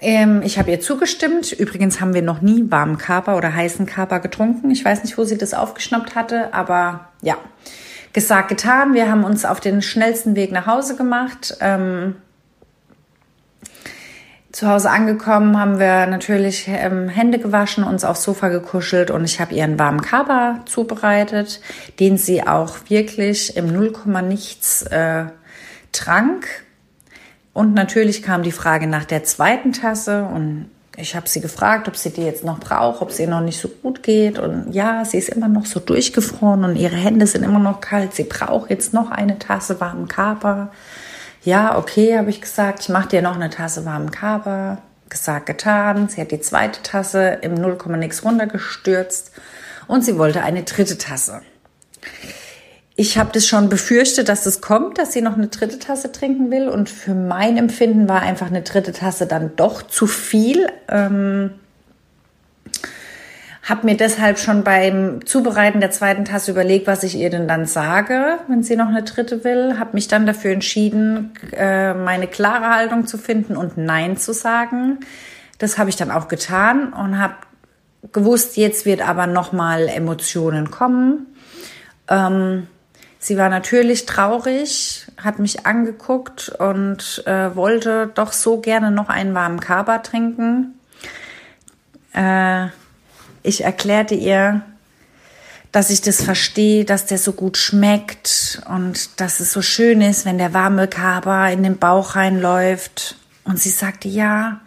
Ähm, ich habe ihr zugestimmt. Übrigens haben wir noch nie warmen Kaper oder heißen Kaper getrunken. Ich weiß nicht, wo sie das aufgeschnappt hatte, aber ja, gesagt, getan. Wir haben uns auf den schnellsten Weg nach Hause gemacht. Ähm, zu Hause angekommen haben wir natürlich ähm, Hände gewaschen, uns aufs Sofa gekuschelt und ich habe ihr einen warmen Kaba zubereitet, den sie auch wirklich im Nullkomma nichts äh, trank. Und natürlich kam die Frage nach der zweiten Tasse und ich habe sie gefragt, ob sie die jetzt noch braucht, ob sie noch nicht so gut geht. Und ja, sie ist immer noch so durchgefroren und ihre Hände sind immer noch kalt. Sie braucht jetzt noch eine Tasse warmen Kaba. Ja, okay, habe ich gesagt, ich mache dir noch eine Tasse warmen Kaba. Gesagt, getan. Sie hat die zweite Tasse im 0, nix runtergestürzt und sie wollte eine dritte Tasse. Ich habe das schon befürchtet, dass es kommt, dass sie noch eine dritte Tasse trinken will. Und für mein Empfinden war einfach eine dritte Tasse dann doch zu viel. Ähm, habe mir deshalb schon beim Zubereiten der zweiten Tasse überlegt, was ich ihr denn dann sage, wenn sie noch eine dritte will. Habe mich dann dafür entschieden, äh, meine klare Haltung zu finden und Nein zu sagen. Das habe ich dann auch getan und habe gewusst, jetzt wird aber noch mal Emotionen kommen. Ähm, sie war natürlich traurig, hat mich angeguckt und äh, wollte doch so gerne noch einen warmen Kaba trinken. Äh, ich erklärte ihr, dass ich das verstehe, dass der so gut schmeckt und dass es so schön ist, wenn der warme Kaba in den Bauch reinläuft. Und sie sagte ja.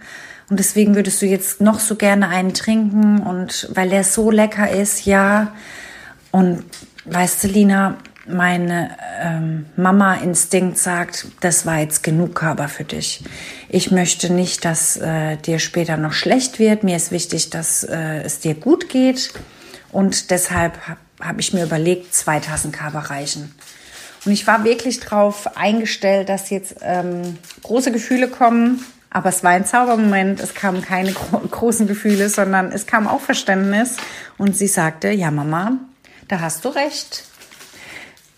Und deswegen würdest du jetzt noch so gerne einen trinken und weil der so lecker ist, ja. Und weißt du, Lina, mein ähm, Mama-Instinkt sagt, das war jetzt genug Körper für dich. Ich möchte nicht, dass äh, dir später noch schlecht wird. Mir ist wichtig, dass äh, es dir gut geht. Und deshalb habe hab ich mir überlegt, zwei Tassen Kaba reichen. Und ich war wirklich darauf eingestellt, dass jetzt ähm, große Gefühle kommen. Aber es war ein Zaubermoment. Es kamen keine gro großen Gefühle, sondern es kam auch Verständnis. Und sie sagte, ja Mama, da hast du recht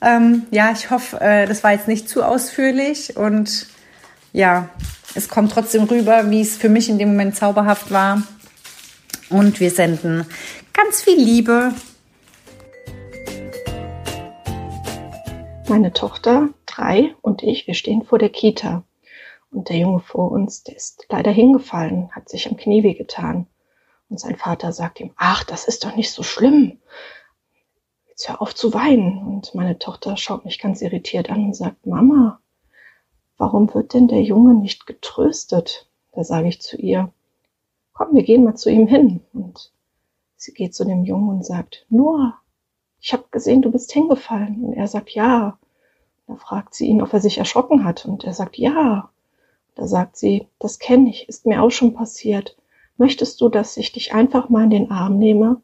ähm, ja, ich hoffe, äh, das war jetzt nicht zu ausführlich und ja, es kommt trotzdem rüber, wie es für mich in dem Moment zauberhaft war. Und wir senden ganz viel Liebe. Meine Tochter, drei, und ich, wir stehen vor der Kita. Und der Junge vor uns, der ist leider hingefallen, hat sich am Knie wehgetan. Und sein Vater sagt ihm, ach, das ist doch nicht so schlimm jetzt hör auf zu weinen. Und meine Tochter schaut mich ganz irritiert an und sagt, Mama, warum wird denn der Junge nicht getröstet? Da sage ich zu ihr, komm, wir gehen mal zu ihm hin. Und sie geht zu dem Jungen und sagt, Noah, ich habe gesehen, du bist hingefallen. Und er sagt, ja. Da fragt sie ihn, ob er sich erschrocken hat. Und er sagt, ja. Da sagt sie, das kenne ich, ist mir auch schon passiert. Möchtest du, dass ich dich einfach mal in den Arm nehme?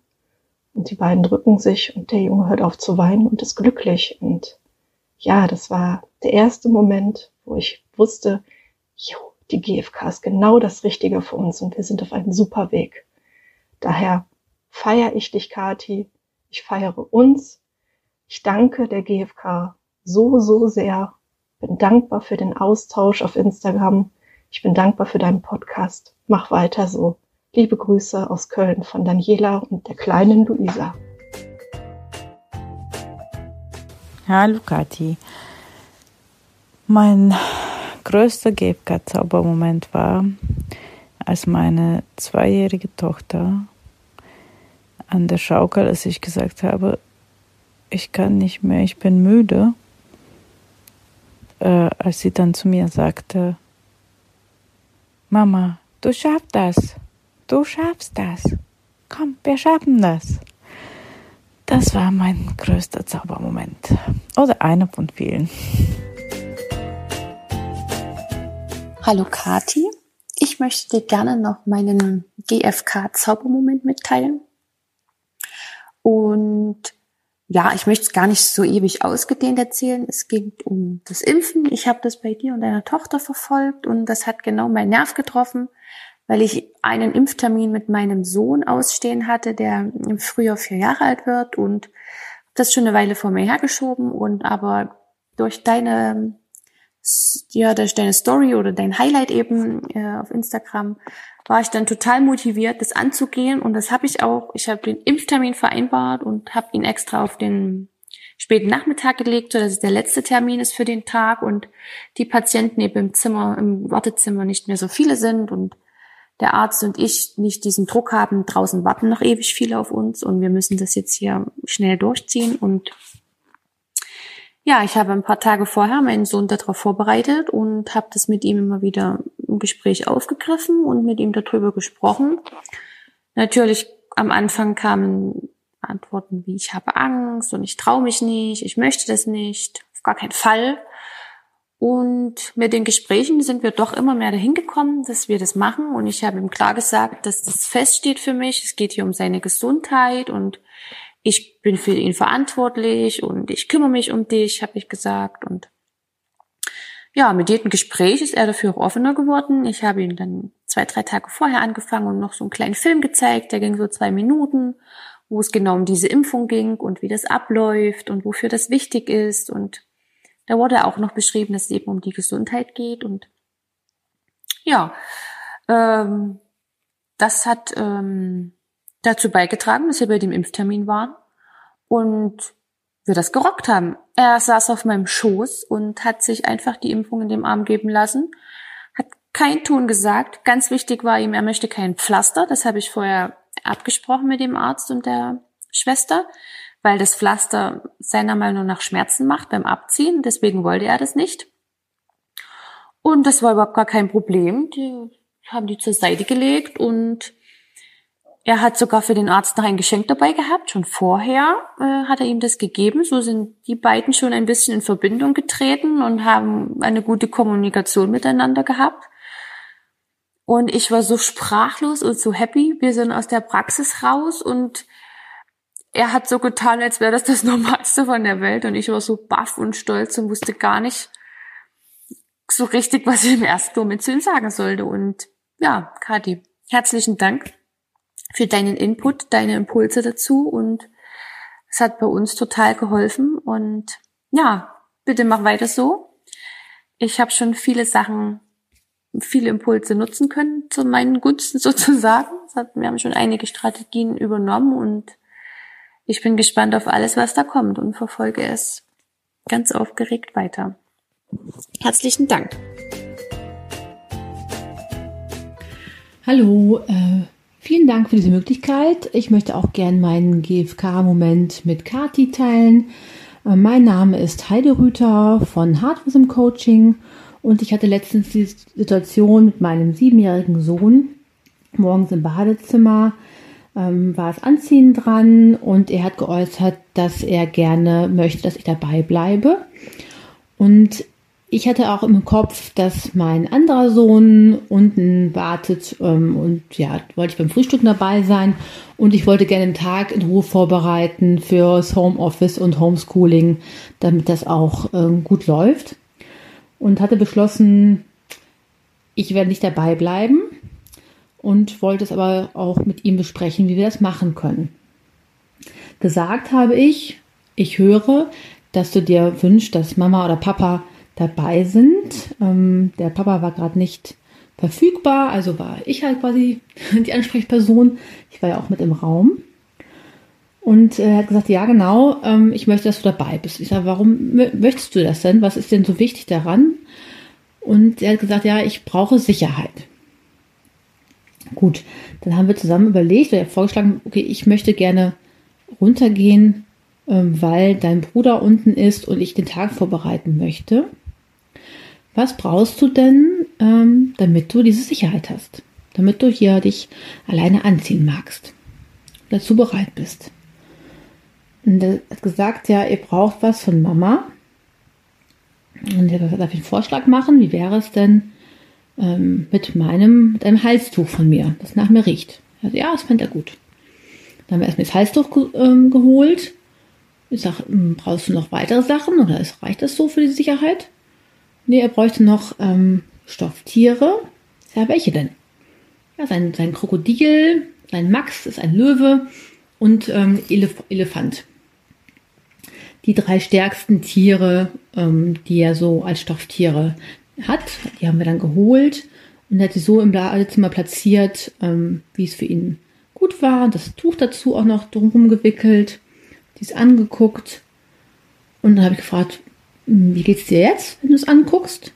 Und die beiden drücken sich und der Junge hört auf zu weinen und ist glücklich. Und ja, das war der erste Moment, wo ich wusste, jo, die GfK ist genau das Richtige für uns und wir sind auf einem super Weg. Daher feiere ich dich, Kati. Ich feiere uns. Ich danke der GfK so, so sehr. Bin dankbar für den Austausch auf Instagram. Ich bin dankbar für deinen Podcast. Mach weiter so. Liebe Grüße aus Köln von Daniela und der kleinen Luisa. Hallo Kathi. Mein größter GFK-Zaubermoment war, als meine zweijährige Tochter an der Schaukel, als ich gesagt habe, ich kann nicht mehr, ich bin müde, äh, als sie dann zu mir sagte, Mama, du schaffst das, du schaffst das, komm, wir schaffen das. Das war mein größter Zaubermoment. Oder einer von vielen. Hallo Kati, ich möchte dir gerne noch meinen GFK-Zaubermoment mitteilen. Und ja, ich möchte es gar nicht so ewig ausgedehnt erzählen. Es geht um das Impfen. Ich habe das bei dir und deiner Tochter verfolgt und das hat genau meinen Nerv getroffen, weil ich einen Impftermin mit meinem Sohn ausstehen hatte, der im Frühjahr vier Jahre alt wird und das schon eine Weile vor mir hergeschoben und aber durch deine ja durch deine Story oder dein Highlight eben äh, auf Instagram war ich dann total motiviert, das anzugehen. Und das habe ich auch. Ich habe den Impftermin vereinbart und habe ihn extra auf den späten Nachmittag gelegt, so dass es der letzte Termin ist für den Tag und die Patienten eben im Zimmer, im Wartezimmer nicht mehr so viele sind und der Arzt und ich nicht diesen Druck haben, draußen warten noch ewig viele auf uns und wir müssen das jetzt hier schnell durchziehen und ja, ich habe ein paar Tage vorher meinen Sohn darauf vorbereitet und habe das mit ihm immer wieder im Gespräch aufgegriffen und mit ihm darüber gesprochen. Natürlich am Anfang kamen Antworten wie ich habe Angst und ich traue mich nicht, ich möchte das nicht, auf gar keinen Fall. Und mit den Gesprächen sind wir doch immer mehr dahin gekommen, dass wir das machen. Und ich habe ihm klar gesagt, dass das feststeht für mich. Es geht hier um seine Gesundheit und ich bin für ihn verantwortlich und ich kümmere mich um dich, habe ich gesagt. Und ja, mit jedem Gespräch ist er dafür auch offener geworden. Ich habe ihn dann zwei, drei Tage vorher angefangen und noch so einen kleinen Film gezeigt, der ging so zwei Minuten, wo es genau um diese Impfung ging und wie das abläuft und wofür das wichtig ist. Und da wurde auch noch beschrieben, dass es eben um die Gesundheit geht. Und ja, ähm, das hat ähm, dazu beigetragen, dass wir bei dem Impftermin waren und wir das gerockt haben. Er saß auf meinem Schoß und hat sich einfach die Impfung in dem Arm geben lassen, hat kein Ton gesagt. Ganz wichtig war ihm, er möchte kein Pflaster. Das habe ich vorher abgesprochen mit dem Arzt und der Schwester, weil das Pflaster seiner Meinung nach Schmerzen macht beim Abziehen. Deswegen wollte er das nicht. Und das war überhaupt gar kein Problem. Die haben die zur Seite gelegt und er hat sogar für den Arzt noch ein Geschenk dabei gehabt. Schon vorher äh, hat er ihm das gegeben. So sind die beiden schon ein bisschen in Verbindung getreten und haben eine gute Kommunikation miteinander gehabt. Und ich war so sprachlos und so happy. Wir sind aus der Praxis raus und er hat so getan, als wäre das das Normalste von der Welt. Und ich war so baff und stolz und wusste gar nicht so richtig, was ich im ersten Moment zu ihm sagen sollte. Und ja, Kathi, herzlichen Dank für deinen Input, deine Impulse dazu und es hat bei uns total geholfen und ja, bitte mach weiter so. Ich habe schon viele Sachen, viele Impulse nutzen können zu meinen Gunsten (laughs) sozusagen. Wir haben schon einige Strategien übernommen und ich bin gespannt auf alles, was da kommt und verfolge es ganz aufgeregt weiter. Herzlichen Dank. Hallo, äh, Vielen Dank für diese Möglichkeit. Ich möchte auch gern meinen GFK-Moment mit Kati teilen. Äh, mein Name ist Heide Rüther von Hardwism Coaching und ich hatte letztens die Situation mit meinem siebenjährigen Sohn morgens im Badezimmer ähm, war es Anziehen dran und er hat geäußert, dass er gerne möchte, dass ich dabei bleibe. Und ich hatte auch im Kopf, dass mein anderer Sohn unten wartet ähm, und ja, wollte ich beim Frühstück dabei sein. Und ich wollte gerne den Tag in Ruhe vorbereiten fürs Homeoffice und Homeschooling, damit das auch ähm, gut läuft. Und hatte beschlossen, ich werde nicht dabei bleiben und wollte es aber auch mit ihm besprechen, wie wir das machen können. Gesagt habe ich, ich höre, dass du dir wünschst, dass Mama oder Papa dabei sind. Ähm, der Papa war gerade nicht verfügbar, also war ich halt quasi (laughs) die Ansprechperson. Ich war ja auch mit im Raum. Und er hat gesagt, ja genau, ähm, ich möchte, dass du dabei bist. Ich sage, warum möchtest du das denn? Was ist denn so wichtig daran? Und er hat gesagt, ja, ich brauche Sicherheit. Gut, dann haben wir zusammen überlegt, oder vorgeschlagen, okay, ich möchte gerne runtergehen, ähm, weil dein Bruder unten ist und ich den Tag vorbereiten möchte. Was brauchst du denn, ähm, damit du diese Sicherheit hast? Damit du hier dich alleine anziehen magst, dazu bereit bist. Und er hat gesagt, ja, ihr braucht was von Mama. Und er darf einen Vorschlag machen? Wie wäre es denn ähm, mit meinem, mit einem Halstuch von mir, das nach mir riecht? Also, ja, das fand er gut. Dann haben wir erstmal das Halstuch ge ähm, geholt. Ich sage, hm, brauchst du noch weitere Sachen oder ist, reicht das so für die Sicherheit? Nee, er bräuchte noch ähm, Stofftiere. Ja, welche denn? Ja, sein, sein Krokodil, sein Max ist ein Löwe und ähm, Elef Elefant die drei stärksten Tiere, ähm, die er so als Stofftiere hat. Die haben wir dann geholt und hat sie so im Badezimmer platziert, ähm, wie es für ihn gut war. Das Tuch dazu auch noch drumherum gewickelt, die ist angeguckt und dann habe ich gefragt, hm, wie geht's dir jetzt, wenn du es anguckst?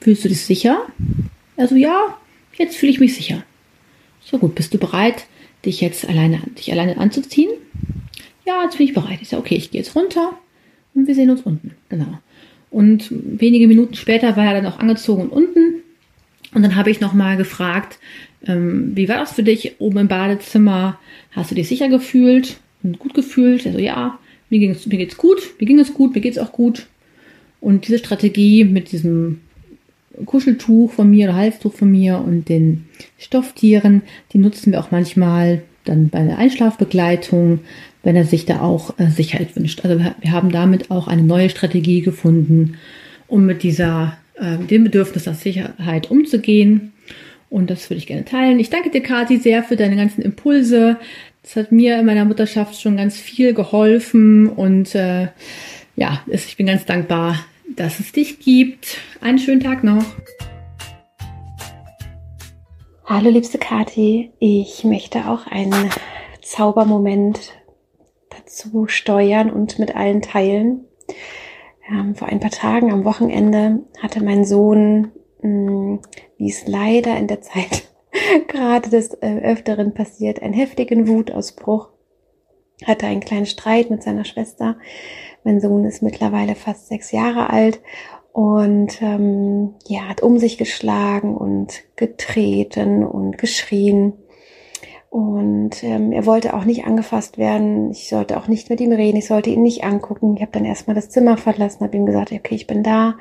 Fühlst du dich sicher? Also ja, jetzt fühle ich mich sicher. So gut, bist du bereit, dich jetzt alleine, dich alleine anzuziehen? ja, jetzt bin ich bereit. Ich sage, okay, ich gehe jetzt runter und wir sehen uns unten. Genau. Und wenige Minuten später war er dann auch angezogen und unten. Und dann habe ich nochmal gefragt, ähm, wie war das für dich oben im Badezimmer? Hast du dich sicher gefühlt und gut gefühlt? Also ja, mir, ging es, mir geht's gut, mir ging es gut, mir geht's auch gut. Und diese Strategie mit diesem Kuscheltuch von mir oder Halstuch von mir und den Stofftieren, die nutzen wir auch manchmal dann bei der Einschlafbegleitung, wenn er sich da auch äh, Sicherheit wünscht. Also wir, wir, haben damit auch eine neue Strategie gefunden, um mit dieser, äh, dem Bedürfnis nach Sicherheit umzugehen. Und das würde ich gerne teilen. Ich danke dir, Kathi, sehr für deine ganzen Impulse. Das hat mir in meiner Mutterschaft schon ganz viel geholfen und äh, ja, ich bin ganz dankbar, dass es dich gibt. Einen schönen Tag noch. Hallo liebste Kathi, ich möchte auch einen Zaubermoment dazu steuern und mit allen teilen. Ähm, vor ein paar Tagen am Wochenende hatte mein Sohn, mh, hm, wie es leider in der Zeit (laughs) gerade des äh, Öfteren passiert, einen heftigen Wutausbruch, hatte einen kleinen Streit mit seiner Schwester. Mein Sohn ist mittlerweile fast sechs Jahre alt und ähm, ja, hat um sich geschlagen und getreten und geschrien. Und ähm, er wollte auch nicht angefasst werden. Ich sollte auch nicht mit ihm reden. Ich sollte ihn nicht angucken. Ich habe dann erstmal das Zimmer verlassen, habe ihm gesagt, okay, ich bin da.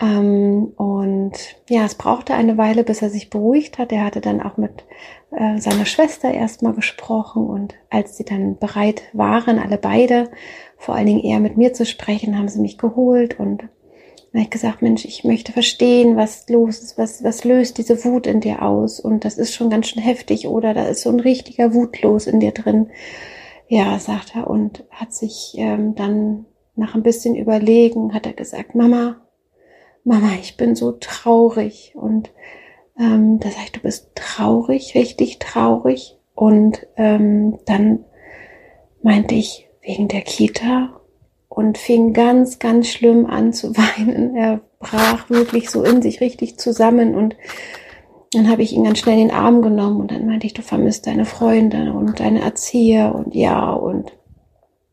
Ähm, und ja, es brauchte eine Weile, bis er sich beruhigt hat. Er hatte dann auch mit äh, seiner Schwester erstmal gesprochen. Und als sie dann bereit waren, alle beide, vor allen Dingen er mit mir zu sprechen, haben sie mich geholt und dann habe ich gesagt, Mensch, ich möchte verstehen, was los ist, was, was löst diese Wut in dir aus? Und das ist schon ganz schön heftig, oder da ist so ein richtiger Wutlos in dir drin. Ja, sagt er und hat sich ähm, dann nach ein bisschen überlegen, hat er gesagt, Mama, Mama, ich bin so traurig. Und ähm, da sag ich, du bist traurig, richtig traurig. Und ähm, dann meinte ich, wegen der Kita und fing ganz, ganz schlimm an zu (laughs) weinen. Er brach wirklich so in sich richtig zusammen und dann habe ich ihn ganz schnell in den Arm genommen und dann meinte ich, du vermisst deine Freunde und deine Erzieher und ja und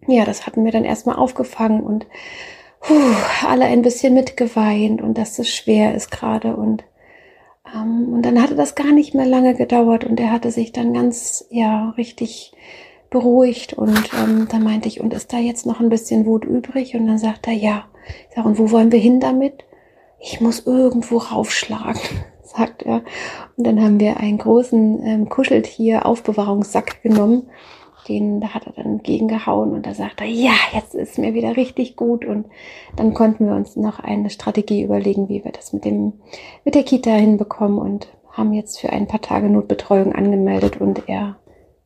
ja, das hatten wir dann erstmal aufgefangen und puh, alle ein bisschen mitgeweint und dass es schwer ist gerade und ähm, und dann hatte das gar nicht mehr lange gedauert und er hatte sich dann ganz ja richtig beruhigt und ähm, da meinte ich, und ist da jetzt noch ein bisschen Wut übrig? Und dann sagt er, ja. Ich sage, und wo wollen wir hin damit? Ich muss irgendwo raufschlagen, (laughs) sagt er. Und dann haben wir einen großen ähm, Kuscheltier-Aufbewahrungssack genommen. Den, da hat er dann gegengehauen und da sagt er, ja, jetzt ist mir wieder richtig gut. Und dann konnten wir uns noch eine Strategie überlegen, wie wir das mit dem, mit der Kita hinbekommen und haben jetzt für ein paar Tage Notbetreuung angemeldet und er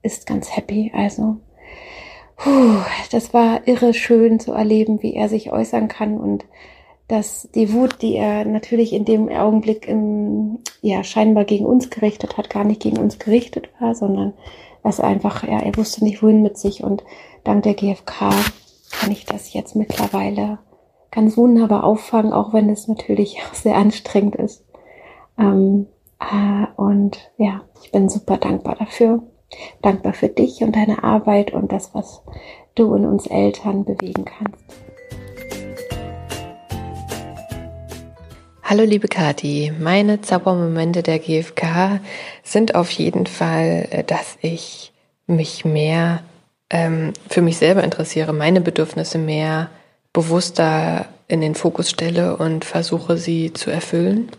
ist ganz happy. Also, puh, das war irre schön zu erleben, wie er sich äußern kann und dass die Wut, die er natürlich in dem Augenblick im, ja, scheinbar gegen uns gerichtet hat, gar nicht gegen uns gerichtet war, sondern was einfach, ja, er wusste nicht wohin mit sich und dank der GfK kann ich das jetzt mittlerweile ganz wunderbar auffangen, auch wenn es natürlich (laughs) auch sehr anstrengend ist. Ähm, Äh, und ja, ich bin super dankbar dafür. Dankbar für dich und deine Arbeit und das, was du in uns Eltern bewegen kannst. Hallo liebe Kathi, meine Zaubermomente der GfK sind auf jeden Fall, äh, dass ich mich mehr ähm, für mich selber interessiere, meine Bedürfnisse mehr bewusster in den Fokus stelle und versuche sie zu erfüllen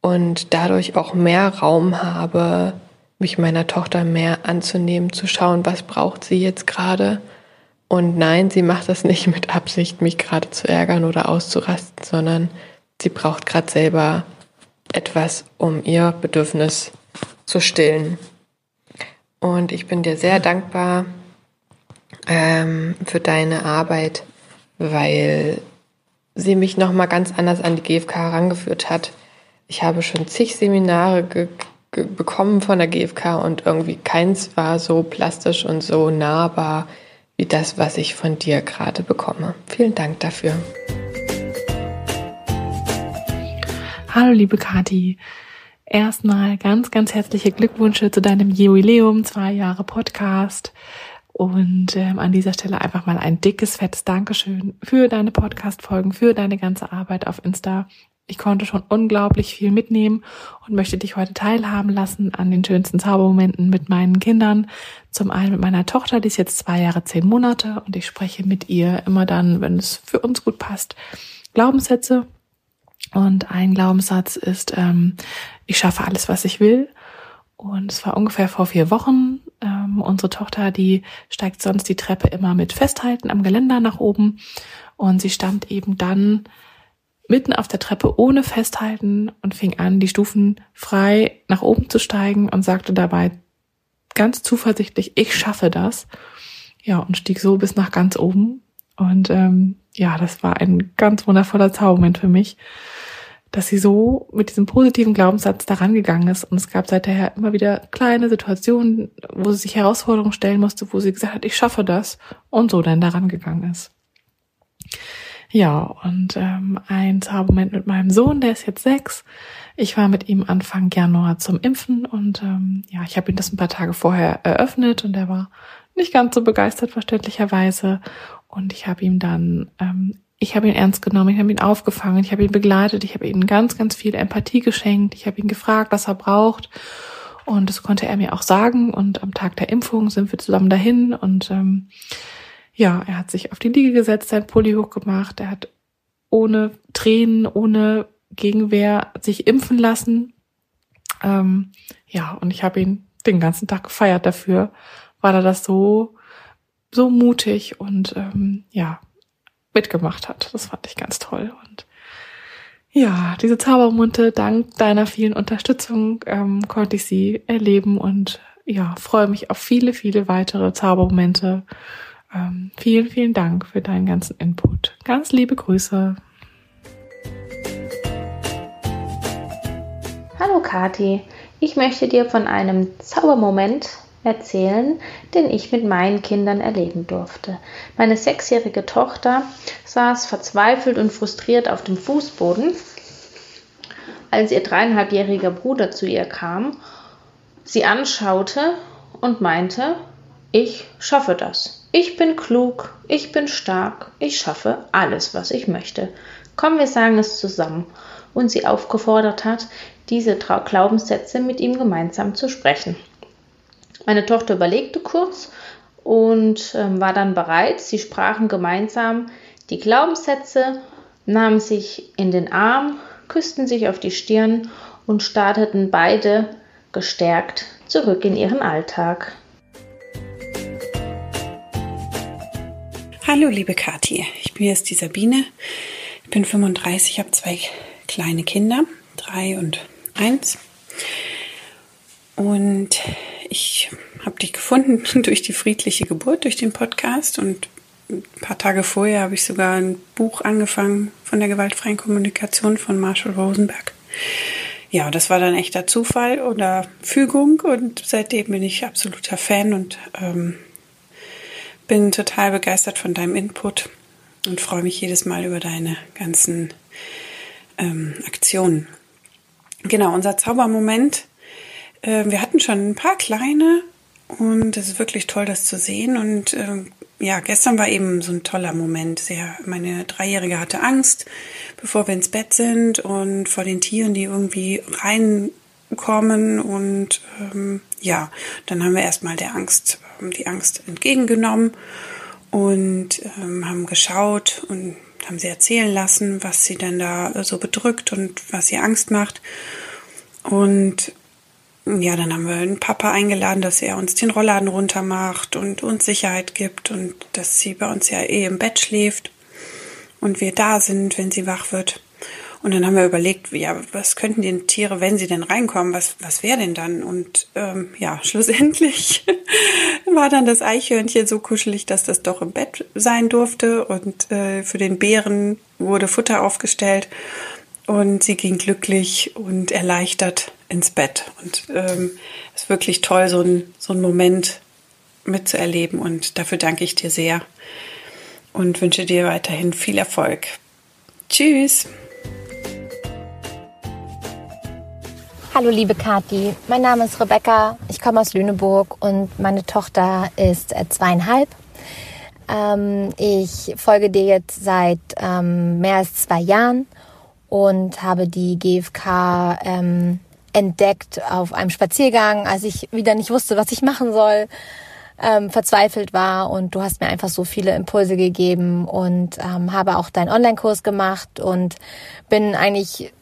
und dadurch auch mehr Raum habe, mich meiner Tochter mehr anzunehmen, zu schauen, was braucht sie jetzt gerade. Und nein, sie macht das nicht mit Absicht, mich gerade zu ärgern oder auszurasten, sondern sie braucht gerade selber etwas, um ihr Bedürfnis zu stillen. Und ich bin dir sehr dankbar ähm, für deine Arbeit, weil sie mich nochmal ganz anders an die GfK herangeführt hat. Ich habe schon zig Seminare bekommen von der GfK und irgendwie keins war so plastisch und so nahbar wie das, was ich von dir gerade bekomme. Vielen Dank dafür. Hallo liebe Kathi. Erstmal ganz, ganz herzliche Glückwünsche zu deinem Jubiläum, zwei Jahre Podcast. Und ähm, an dieser Stelle einfach mal ein dickes, fettes Dankeschön für deine Podcast-Folgen, für deine ganze Arbeit auf Insta. Ich konnte schon unglaublich viel mitnehmen und möchte dich heute teilhaben lassen an den schönsten Zaubermomenten mit meinen Kindern. Zum einen mit meiner Tochter, die ist jetzt zwei Jahre, zehn Monate und ich spreche mit ihr immer dann, wenn es für uns gut passt, Glaubenssätze und ein Glaubenssatz ist, ähm, ich schaffe alles, was ich will. Und es war ungefähr vor vier Wochen. Ähm, unsere Tochter, die steigt sonst die Treppe immer mit Festhalten am Geländer nach oben. Und sie stand eben dann mitten auf der Treppe ohne Festhalten und fing an, die Stufen frei nach oben zu steigen und sagte dabei ganz zuversichtlich, ich schaffe das. Ja, und stieg so bis nach ganz oben. Und ähm, ja, das war ein ganz wundervoller Zaubermoment für mich dass sie so mit diesem positiven Glaubenssatz daran gegangen ist. Und es gab seither immer wieder kleine Situationen, wo sie sich Herausforderungen stellen musste, wo sie gesagt hat, ich schaffe das und so dann daran gegangen ist. Ja, und ähm, ein Zaubermoment mit meinem Sohn, der ist jetzt sechs. Ich war mit ihm Anfang Januar zum Impfen und ähm, ja, ich habe ihn das ein paar Tage vorher eröffnet und er war nicht ganz so begeistert, verständlicherweise. Und ich habe ihm dann ähm, ich habe ihn ernst genommen, ich habe ihn aufgefangen, ich habe ihn begleitet, ich habe ihm ganz, ganz viel Empathie geschenkt, ich habe ihn gefragt, was er braucht. Und das konnte er mir auch sagen. Und am Tag der Impfung sind wir zusammen dahin. Und ähm, ja, er hat sich auf die Liege gesetzt, sein Pulli hochgemacht. Er hat ohne Tränen, ohne Gegenwehr sich impfen lassen. Ähm, ja, und ich habe ihn den ganzen Tag gefeiert dafür, weil er das so, so mutig und ähm, ja, mitgemacht hat. Das fand ich ganz toll. Und ja, diese Zaubermunte, dank deiner vielen Unterstützung ähm, konnte ich sie erleben und ja, freue mich auf viele, viele weitere Zaubermomente. Ähm, vielen, vielen Dank für deinen ganzen Input. Ganz liebe Grüße. Hallo Kati, ich möchte dir von einem Zaubermoment erzählen, den ich mit meinen Kindern erleben durfte. Meine sechsjährige Tochter saß verzweifelt und frustriert auf dem Fußboden, als ihr dreieinhalbjähriger Bruder zu ihr kam, sie anschaute und meinte, ich schaffe das. Ich bin klug, ich bin stark, ich schaffe alles, was ich möchte. Komm, wir sagen es zusammen. Und sie aufgefordert hat, diese Glaubenssätze mit ihm gemeinsam zu sprechen. Meine Tochter überlegte kurz und äh, war dann bereit. Sie sprachen gemeinsam die Glaubenssätze, nahmen sich in den Arm, küssten sich auf die Stirn und starteten beide gestärkt zurück in ihren Alltag. Hallo liebe Kathi, ich bin jetzt die Sabine, ich bin 35, habe zwei kleine Kinder, drei und eins. Und ich habe dich gefunden (laughs) durch die friedliche Geburt, durch den Podcast. Und ein paar Tage vorher habe ich sogar ein Buch angefangen von der gewaltfreien Kommunikation von Marshall Rosenberg. Ja, das war dann echter Zufall oder Fügung und seitdem bin ich absoluter Fan und ähm, bin total begeistert von deinem Input und freue mich jedes Mal über deine ganzen ähm, Aktionen. genau, unser Zaubermoment. Äh, wir hatten schon ein paar kleine und es ist wirklich toll, das zu sehen. Und äh, ja, gestern war eben so ein toller Moment. Sehr, meine Dreijährige hatte Angst, bevor wir ins Bett sind und vor den Tieren, die irgendwie reinkommen. Und ähm, ja, dann haben wir erstmal der Angst, die Angst entgegengenommen und ähm, haben geschaut und haben sie erzählen lassen, was sie denn da so bedrückt und was ihr Angst macht. Und ja, dann haben wir einen Papa eingeladen, dass er uns den Rollladen runter macht und uns Sicherheit gibt und dass sie bei uns ja eh im Bett schläft und wir da sind, wenn sie wach wird. Und dann haben wir überlegt, ja, was könnten die Tiere, wenn sie denn reinkommen, was, was wäre denn dann? Und ähm, ja, (laughs) schlussendlich war dann das Eichhörnchen so kuschelig, dass das doch im Bett sein durfte. Und äh, für den Bären wurde Futter aufgestellt. Und sie ging glücklich und erleichtert ins Bett. Und ähm, es ist wirklich toll, so ein, so ein Moment mitzuerleben. Und dafür danke ich dir sehr und wünsche dir weiterhin viel Erfolg. Tschüss! Hallo liebe Kathi, mein Name ist Rebecca, ich komme aus Lüneburg und meine Tochter ist äh, zweieinhalb. Ähm, ich folge dir jetzt seit ähm, mehr als zwei Jahren und habe die GfK ähm, entdeckt auf einem Spaziergang, als ich wieder nicht wusste, was ich machen soll, ähm, verzweifelt war. Und du hast mir einfach so viele Impulse gegeben und ähm, habe auch deinen Online-Kurs gemacht und bin eigentlich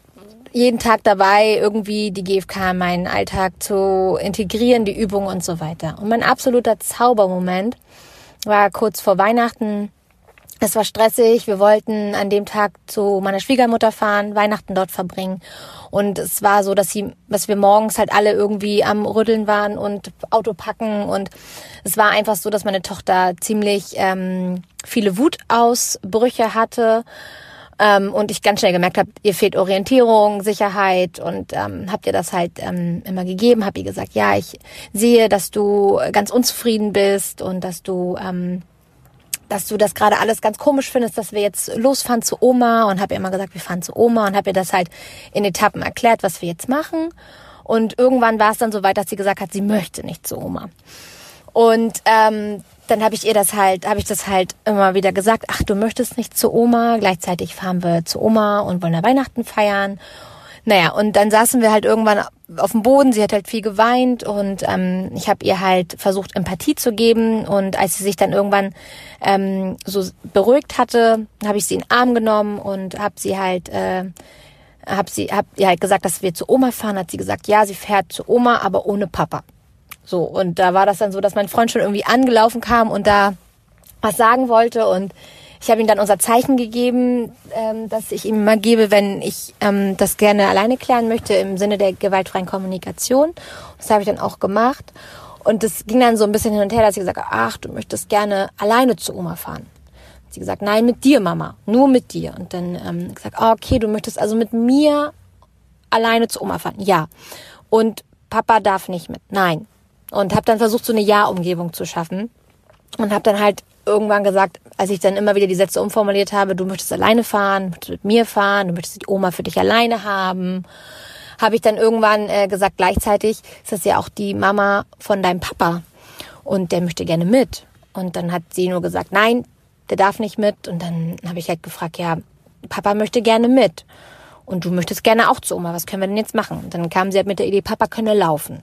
jeden Tag dabei, irgendwie die GfK in meinen Alltag zu integrieren, die Übungen und so weiter. Und mein absoluter Zaubermoment war kurz vor Weihnachten. Es war stressig. Wir wollten an dem Tag zu meiner Schwiegermutter fahren, Weihnachten dort verbringen. Und es war so, dass sie, dass wir morgens halt alle irgendwie am Rütteln waren und Auto packen. Und es war einfach so, dass meine Tochter ziemlich ähm, viele Wutausbrüche hatte ähm, und ich ganz schnell gemerkt habe, ihr fehlt Orientierung, Sicherheit und ähm, habt ihr das halt ähm, immer gegeben, hab ihr gesagt, ja, ich sehe, dass du ganz unzufrieden bist und dass du ähm, dass du das gerade alles ganz komisch findest, dass wir jetzt losfahren zu Oma und habe ihr immer gesagt, wir fahren zu Oma und habe ihr das halt in Etappen erklärt, was wir jetzt machen. Und irgendwann war es dann so weit, dass sie gesagt hat, sie möchte nicht zu Oma. Und ähm, dann habe ich ihr das halt, habe ich das halt immer wieder gesagt, ach, du möchtest nicht zu Oma, gleichzeitig fahren wir zu Oma und wollen da Weihnachten feiern. Naja, und dann saßen wir halt irgendwann auf dem Boden, sie hat halt viel geweint und ähm, ich habe ihr halt versucht, Empathie zu geben und als sie sich dann irgendwann ähm, so beruhigt hatte, habe ich sie in den Arm genommen und habe sie halt, äh, habe sie, hab ihr halt gesagt, dass wir zu Oma fahren, hat sie gesagt, ja, sie fährt zu Oma, aber ohne Papa. So, und da war das dann so, dass mein Freund schon irgendwie angelaufen kam und da was sagen wollte und ich habe ihm dann unser Zeichen gegeben, ähm, dass ich ihm mal gebe, wenn ich ähm, das gerne alleine klären möchte im Sinne der gewaltfreien Kommunikation. Das habe ich dann auch gemacht. Und das ging dann so ein bisschen hin und her, dass ich gesagt habe, ach, du möchtest gerne alleine zu Oma fahren. Hat sie gesagt, nein, mit dir, Mama, nur mit dir. Und dann ähm, gesagt, oh, okay, du möchtest also mit mir alleine zu Oma fahren. Ja. Und Papa darf nicht mit. Nein und habe dann versucht, so eine Ja-Umgebung zu schaffen und habe dann halt irgendwann gesagt, als ich dann immer wieder die Sätze umformuliert habe, du möchtest alleine fahren, du möchtest mit mir fahren, du möchtest die Oma für dich alleine haben, habe ich dann irgendwann äh, gesagt, gleichzeitig ist das ja auch die Mama von deinem Papa und der möchte gerne mit. Und dann hat sie nur gesagt, nein, der darf nicht mit. Und dann habe ich halt gefragt, ja, Papa möchte gerne mit. Und du möchtest gerne auch zu Oma, was können wir denn jetzt machen? Und dann kam sie halt mit der Idee, Papa könne laufen.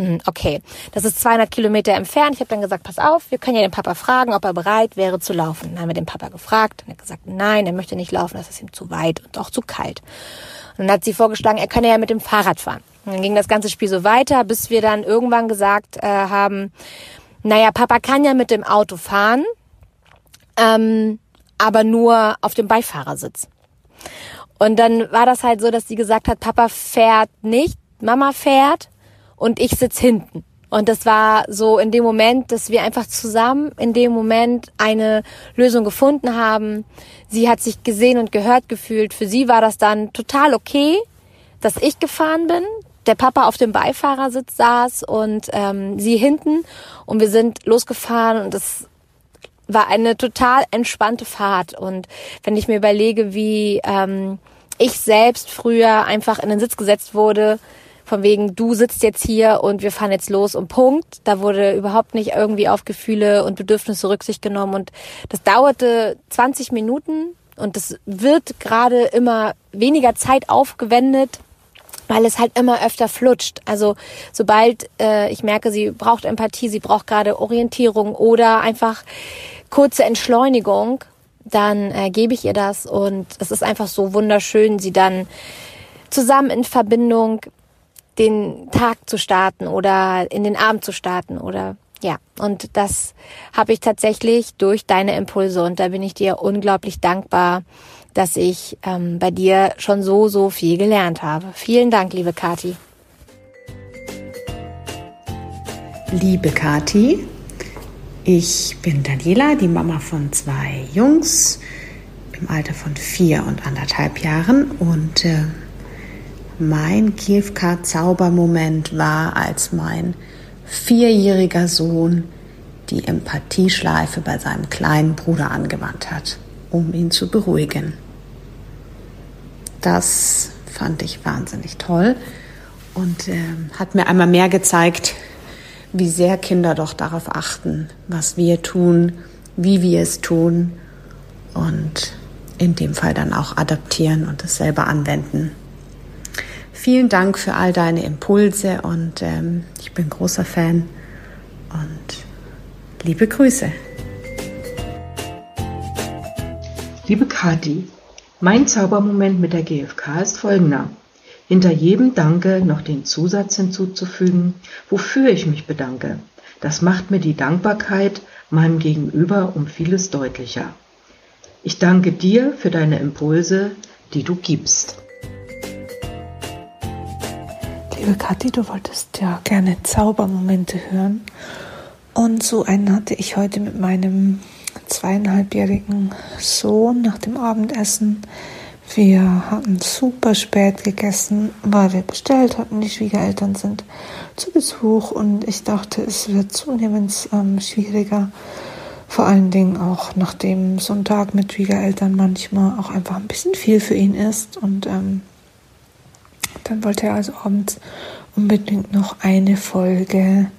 Hm, okay, das ist 200 Kilometer entfernt. Ich habe dann gesagt, pass auf, wir können ja den Papa fragen, ob er bereit wäre zu laufen. Dann haben wir den Papa gefragt und er hat gesagt, nein, er möchte nicht laufen, das ist ihm zu weit und auch zu kalt. Und dann hat sie vorgeschlagen, er könne ja mit dem Fahrrad fahren. Und dann ging das ganze Spiel so weiter, bis wir dann irgendwann gesagt äh, haben, naja, Papa kann ja mit dem Auto fahren, ähm, aber nur auf dem Beifahrersitz. Und dann war das halt so, dass sie gesagt hat, Papa fährt nicht, Mama fährt und ich sitz hinten. Und das war so in dem Moment, dass wir einfach zusammen in dem Moment eine Lösung gefunden haben. Sie hat sich gesehen und gehört gefühlt. Für sie war das dann total okay, dass ich gefahren bin, der Papa auf dem Beifahrersitz saß und ähm, sie hinten und wir sind losgefahren und es war eine total entspannte Fahrt. Und wenn ich mir überlege, wie ähm, ich selbst früher einfach in den Sitz gesetzt wurde, von wegen, du sitzt jetzt hier und wir fahren jetzt los und Punkt. Da wurde überhaupt nicht irgendwie auf Gefühle und Bedürfnisse Rücksicht genommen und das dauerte 20 Minuten und es wird gerade immer weniger Zeit aufgewendet, weil es halt immer öfter flutscht. Also sobald äh, ich merke, sie braucht Empathie, sie braucht gerade Orientierung oder einfach kurze Entschleunigung, dann äh, gebe ich ihr das und es ist einfach so wunderschön, sie dann zusammen in Verbindung den Tag zu starten oder in den Abend zu starten oder ja, und das habe ich tatsächlich durch deine Impulse und da bin ich dir unglaublich dankbar, dass ich ähm, bei dir schon so, so viel gelernt habe. Vielen Dank, liebe Kati. Liebe Kati, ich bin Daniela, die Mama von zwei Jungs im Alter von vier und anderthalb Jahren und äh, mein GFK-Zaubermoment war, als mein vierjähriger Sohn die Empathieschleife bei seinem kleinen Bruder angewandt hat, um ihn zu beruhigen. Das fand ich wahnsinnig toll und äh, hat mir einmal mehr gezeigt, wie sehr Kinder doch darauf achten, was wir tun, wie wir es tun und in dem Fall dann auch adaptieren und es selber anwenden. Vielen Dank für all deine Impulse und ähm, ich bin großer Fan und liebe Grüße. Liebe Kati, mein Zaubermoment mit der GfK ist folgender. Hinter jedem Danke noch den Zusatz hinzuzufügen, wofür ich mich bedanke. Das macht mir die Dankbarkeit meinem Gegenüber um vieles deutlicher. Ich danke dir für deine Impulse, die du gibst. Liebe Kathi, du wolltest ja gerne Zaubermomente hören. Und so einen hatte ich heute mit meinem zweieinhalbjährigen Sohn nach dem Abendessen. Wir hatten super spät gegessen, weil wir bestellt hatten. Die Schwiegereltern sind zu Besuch und ich dachte, es wird zunehmend ähm, schwieriger. Vor allen Dingen auch nachdem so ein Tag mit Schwiegereltern manchmal auch einfach ein bisschen viel für ihn ist. Und ähm, dann wollte er also abends unbedingt noch eine Folge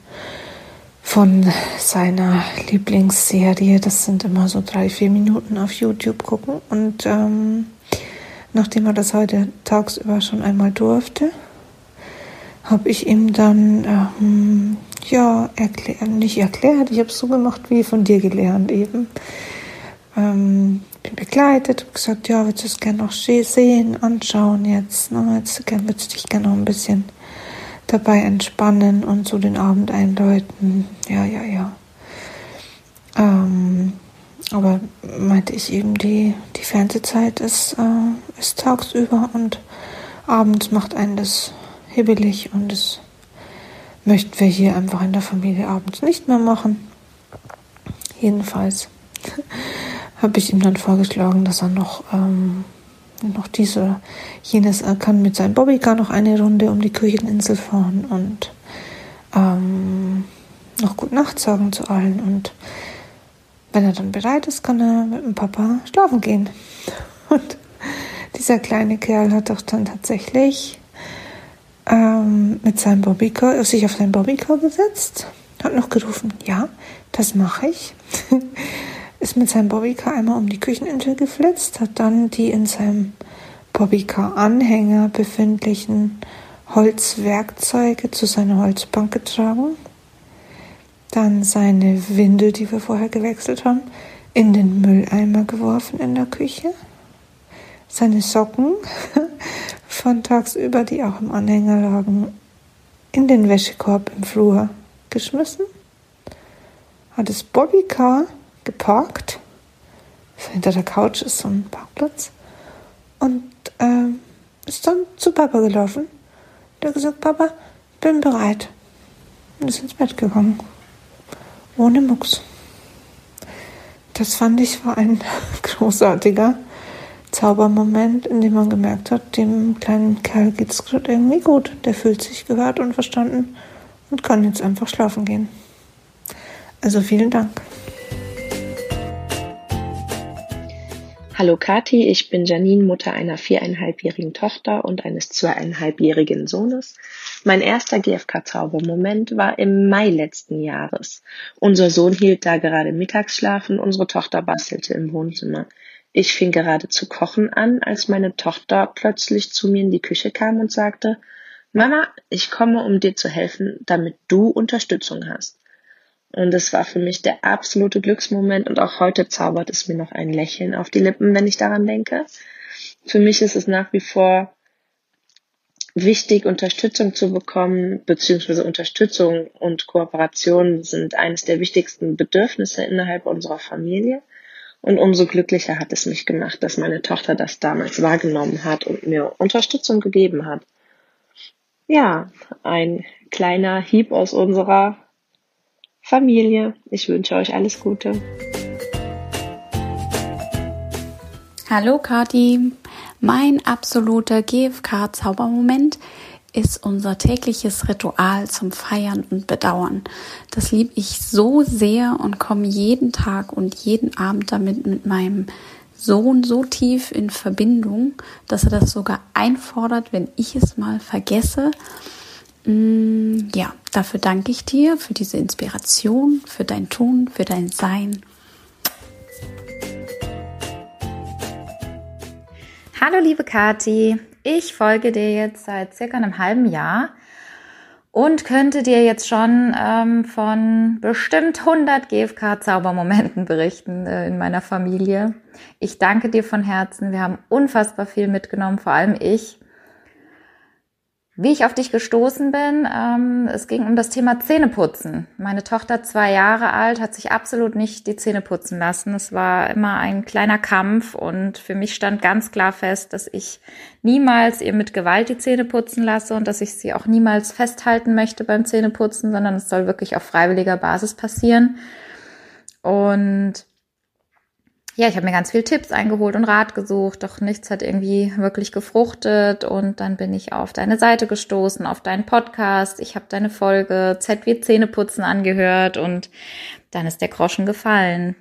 von seiner Lieblingsserie, das sind immer so drei, vier Minuten auf YouTube gucken. Und ähm, nachdem er das heute tagsüber schon einmal durfte, habe ich ihm dann ähm, ja erklärt, nicht erklärt, ich habe es so gemacht wie von dir gelernt eben. Ähm, begleitet und gesagt, ja, würdest du es gerne noch sehen, anschauen jetzt. Ne? Jetzt würdest du dich gerne noch ein bisschen dabei entspannen und so den Abend einläuten. Ja, ja, ja. Ähm, aber meinte ich eben, die, die Fernsehzeit ist, äh, ist tagsüber und abends macht einen das hibbelig und das möchten wir hier einfach in der Familie abends nicht mehr machen. Jedenfalls habe ich ihm dann vorgeschlagen, dass er noch, ähm, noch diese, jenes, er kann mit seinem Bobbycar noch eine Runde um die Kücheninsel fahren und ähm, noch gut Nacht sagen zu allen. Und wenn er dann bereit ist, kann er mit dem Papa schlafen gehen. (laughs) Und dieser kleine Kerl hat doch dann tatsächlich ähm, mit seinem Bobbycar, sich auf sein Bobbycar gesetzt, hat noch gerufen, ja, das mache ich. (laughs) ist mit seinem Bobbycar einmal um die Kücheninsel geflitzt, hat dann die in seinem Bobbycar-Anhänger befindlichen Holzwerkzeuge zu seiner Holzbank getragen, dann seine Windel, die wir vorher gewechselt haben, in den Mülleimer geworfen in der Küche, seine Socken (laughs) von tagsüber, die auch im Anhänger lagen, in den Wäschekorb im Flur geschmissen, hat das Bobbycar geparkt. Hinter der Couch ist so ein Parkplatz. Und äh, ist dann zu Papa gelaufen. Der hat gesagt, Papa, bin bereit. Und ist ins Bett gegangen. Ohne Mucks. Das fand ich war ein (laughs) großartiger Zaubermoment, in dem man gemerkt hat, dem kleinen Kerl geht es gerade irgendwie gut. Der fühlt sich gehört und verstanden und kann jetzt einfach schlafen gehen. Also vielen Dank. Hallo Kati, ich bin Janine, Mutter einer viereinhalbjährigen Tochter und eines zweieinhalbjährigen Sohnes. Mein erster GFK-Zaubermoment war im Mai letzten Jahres. Unser Sohn hielt da gerade Mittagsschlaf und unsere Tochter bastelte im Wohnzimmer. Ich fing gerade zu kochen an, als meine Tochter plötzlich zu mir in die Küche kam und sagte, Mama, ich komme, um dir zu helfen, damit du Unterstützung hast. Und es war für mich der absolute Glücksmoment und auch heute zaubert es mir noch ein Lächeln auf die Lippen, wenn ich daran denke. Für mich ist es nach wie vor wichtig, Unterstützung zu bekommen, beziehungsweise Unterstützung und Kooperation sind eines der wichtigsten Bedürfnisse innerhalb unserer Familie. Und umso glücklicher hat es mich gemacht, dass meine Tochter das damals wahrgenommen hat und mir Unterstützung gegeben hat. Ja, ein kleiner Hieb aus unserer Familie. Ich wünsche euch alles Gute. Hallo Kati, mein absoluter GFK-Zaubermoment ist unser tägliches Ritual zum Feiern und Bedauern. Das liebe ich so sehr und komme jeden Tag und jeden Abend damit mit meinem Sohn so tief in Verbindung, dass er das sogar einfordert, wenn ich es mal vergesse. Mm, ja, dafür danke ich dir für diese Inspiration, für dein Tun, für dein Sein. Hallo liebe Kati, ich folge dir jetzt seit circa einem halben Jahr und könnte dir jetzt schon ähm, von bestimmt 100 GFK-Zaubermomenten berichten äh, in meiner Familie. Ich danke dir von Herzen. Wir haben unfassbar viel mitgenommen, vor allem ich. Wie ich auf dich gestoßen bin, ähm, es ging um das Thema Zähneputzen. Meine Tochter, zwei Jahre alt, hat sich absolut nicht die Zähne putzen lassen. Es war immer ein kleiner Kampf und für mich stand ganz klar fest, dass ich niemals ihr mit Gewalt die Zähne putzen lasse und dass ich sie auch niemals festhalten möchte beim Zähneputzen, sondern es soll wirklich auf freiwilliger Basis passieren. Und ja, ich habe mir ganz viel Tipps eingeholt und Rat gesucht, doch nichts hat irgendwie wirklich gefruchtet. Und dann bin ich auf deine Seite gestoßen, auf deinen Podcast. Ich habe deine Folge Z wie Zähneputzen angehört und dann ist der Groschen gefallen.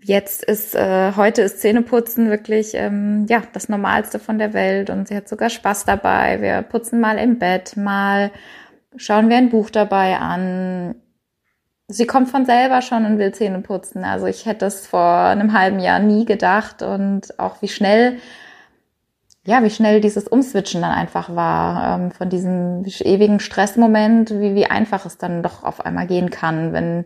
Jetzt ist, äh, heute ist Zähneputzen wirklich, ähm, ja, das Normalste von der Welt und sie hat sogar Spaß dabei. Wir putzen mal im Bett, mal schauen wir ein Buch dabei an sie kommt von selber schon und will Zähne putzen. Also ich hätte das vor einem halben Jahr nie gedacht und auch wie schnell, ja, wie schnell dieses Umswitchen dann einfach war, ähm, von diesem ewigen Stressmoment, wie, wie einfach es dann doch auf einmal gehen kann, wenn,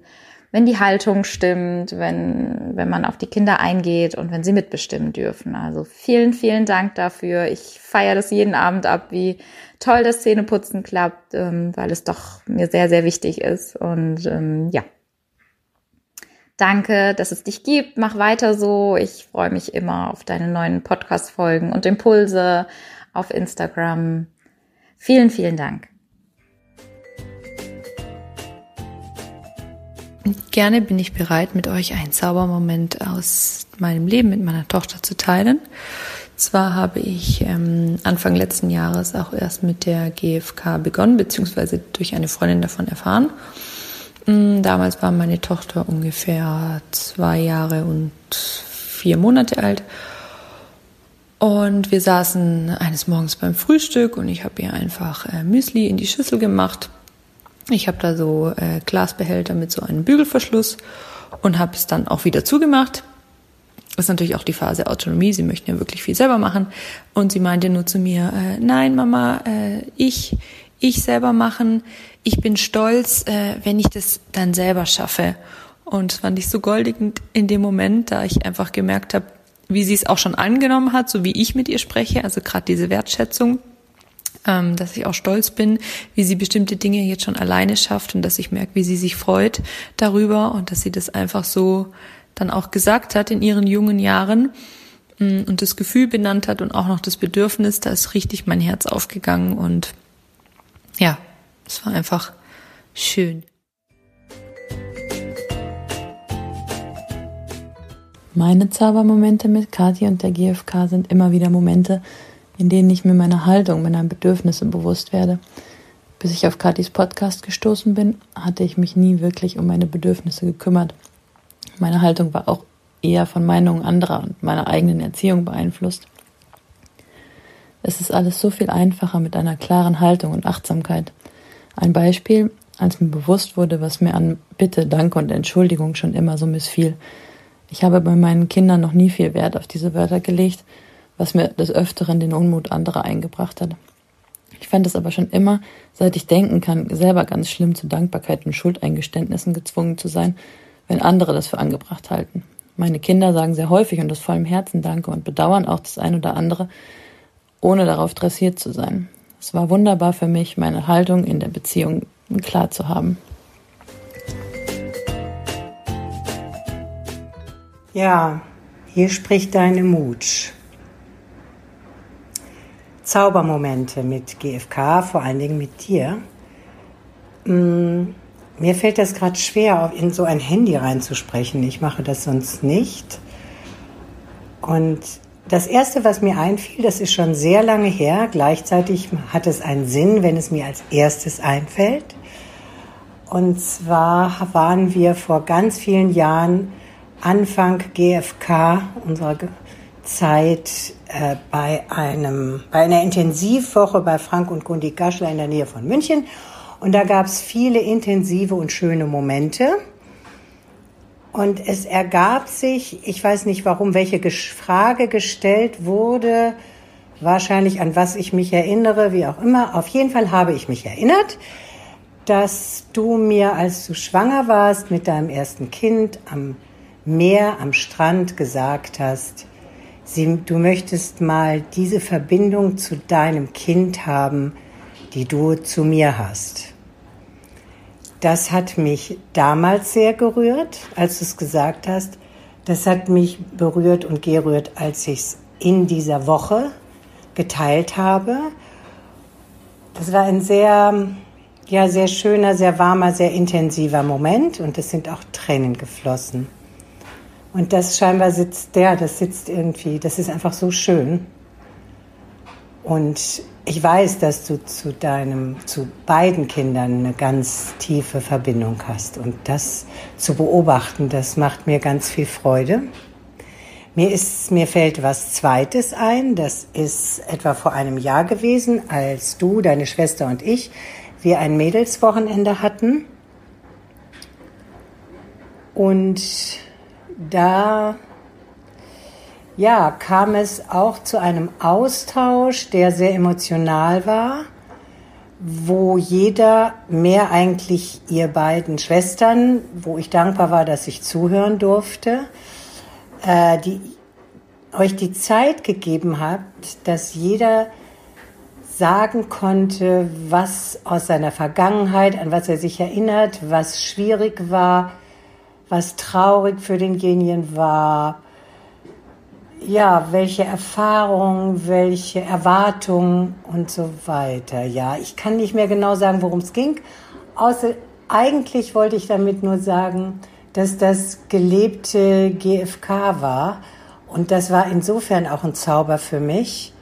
wenn die Haltung stimmt, wenn, wenn man auf die Kinder eingeht und wenn sie mitbestimmen dürfen. Also vielen, vielen Dank dafür. Ich feiere das jeden Abend ab, wie toll das Zähneputzen klappt, ähm, weil es doch mir sehr, sehr wichtig ist. Und ähm, ja, danke, dass es dich gibt. Mach weiter so. Ich freue mich immer auf deine neuen Podcast-Folgen und Impulse auf Instagram. Vielen, vielen Dank. Gerne bin ich bereit, mit euch einen Zaubermoment aus meinem Leben mit meiner Tochter zu teilen. Zwar habe ich ähm, Anfang letzten Jahres auch erst mit der GfK begonnen, beziehungsweise durch eine Freundin davon erfahren. Ähm, damals war meine Tochter ungefähr zwei Jahre und vier Monate alt. Und wir saßen eines Morgens beim Frühstück und ich habe ihr einfach äh, Müsli in die Schüssel gemacht. Ich habe da so äh, Glasbehälter mit so einem Bügelverschluss und habe es dann auch wieder zugemacht ist natürlich auch die Phase Autonomie. Sie möchten ja wirklich viel selber machen. Und sie meinte nur zu mir, äh, nein, Mama, äh, ich, ich selber machen. Ich bin stolz, äh, wenn ich das dann selber schaffe. Und das fand ich so goldig in dem Moment, da ich einfach gemerkt habe, wie sie es auch schon angenommen hat, so wie ich mit ihr spreche, also gerade diese Wertschätzung, ähm, dass ich auch stolz bin, wie sie bestimmte Dinge jetzt schon alleine schafft und dass ich merke, wie sie sich freut darüber und dass sie das einfach so dann auch gesagt hat in ihren jungen Jahren mm, und das Gefühl benannt hat und auch noch das Bedürfnis, da ist richtig mein Herz aufgegangen und ja, es war einfach schön. Meine Zaubermomente mit Kathi und der GfK sind immer wieder Momente, in denen ich mir meiner Haltung, meiner Bedürfnisse bewusst werde. Bis ich auf Kathis Podcast gestoßen bin, hatte ich mich nie wirklich um meine Bedürfnisse gekümmert. Meine Haltung war auch eher von Meinungen anderer und meiner eigenen Erziehung beeinflusst. Es ist alles so viel einfacher mit einer klaren Haltung und Achtsamkeit. Ein Beispiel, als mir bewusst wurde, was mir an Bitte, Danke und Entschuldigung schon immer so missfiel. Ich habe bei meinen Kindern noch nie viel Wert auf diese Wörter gelegt, was mir des Öfteren den Unmut anderer eingebracht hat. Ich fand es aber schon immer, seit ich denken kann, selber ganz schlimm zu Dankbarkeit und Schuldeingeständnissen gezwungen zu sein, wenn andere das für angebracht halten. Meine Kinder sagen sehr häufig und aus vollem Herzen Danke und bedauern auch das ein oder andere, ohne darauf dressiert zu sein. Es war wunderbar für mich, meine Haltung in der Beziehung klar zu haben. Ja, hier spricht deine Mut. Zaubermomente mit GFK, vor allen Dingen mit dir. Mm, mir fällt das gerade schwer, in so ein Handy reinzusprechen. Ich mache das sonst nicht. Und das Erste, was mir einfiel, das ist schon sehr lange her. Gleichzeitig hat es einen Sinn, wenn es mir als erstes einfällt. Und zwar waren wir vor ganz vielen Jahren Anfang GFK unserer Zeit äh, bei, einem, bei einer Intensivwoche bei Frank und Gundi Gaschler in der Nähe von München. Und da gab es viele intensive und schöne Momente. Und es ergab sich, ich weiß nicht warum, welche Frage gestellt wurde, wahrscheinlich an was ich mich erinnere, wie auch immer. Auf jeden Fall habe ich mich erinnert, dass du mir, als du schwanger warst mit deinem ersten Kind am Meer, am Strand gesagt hast, sie, du möchtest mal diese Verbindung zu deinem Kind haben, die du zu mir hast. Das hat mich damals sehr gerührt, als du es gesagt hast. Das hat mich berührt und gerührt, als ich es in dieser Woche geteilt habe. Das war ein sehr, ja, sehr schöner, sehr warmer, sehr intensiver Moment und es sind auch Tränen geflossen. Und das scheinbar sitzt der, das sitzt irgendwie, das ist einfach so schön. Und ich weiß, dass du zu deinem, zu beiden Kindern eine ganz tiefe Verbindung hast. Und das zu beobachten, das macht mir ganz viel Freude. Mir ist, mir fällt was Zweites ein. Das ist etwa vor einem Jahr gewesen, als du, deine Schwester und ich, wir ein Mädelswochenende hatten. Und da ja, kam es auch zu einem Austausch, der sehr emotional war, wo jeder mehr eigentlich ihr beiden Schwestern, wo ich dankbar war, dass ich zuhören durfte, äh, die euch die Zeit gegeben habt, dass jeder sagen konnte, was aus seiner Vergangenheit, an was er sich erinnert, was schwierig war, was traurig für denjenigen war, ja, welche Erfahrungen, welche Erwartungen und so weiter. Ja, ich kann nicht mehr genau sagen, worum es ging. Außer eigentlich wollte ich damit nur sagen, dass das gelebte GFK war. Und das war insofern auch ein Zauber für mich.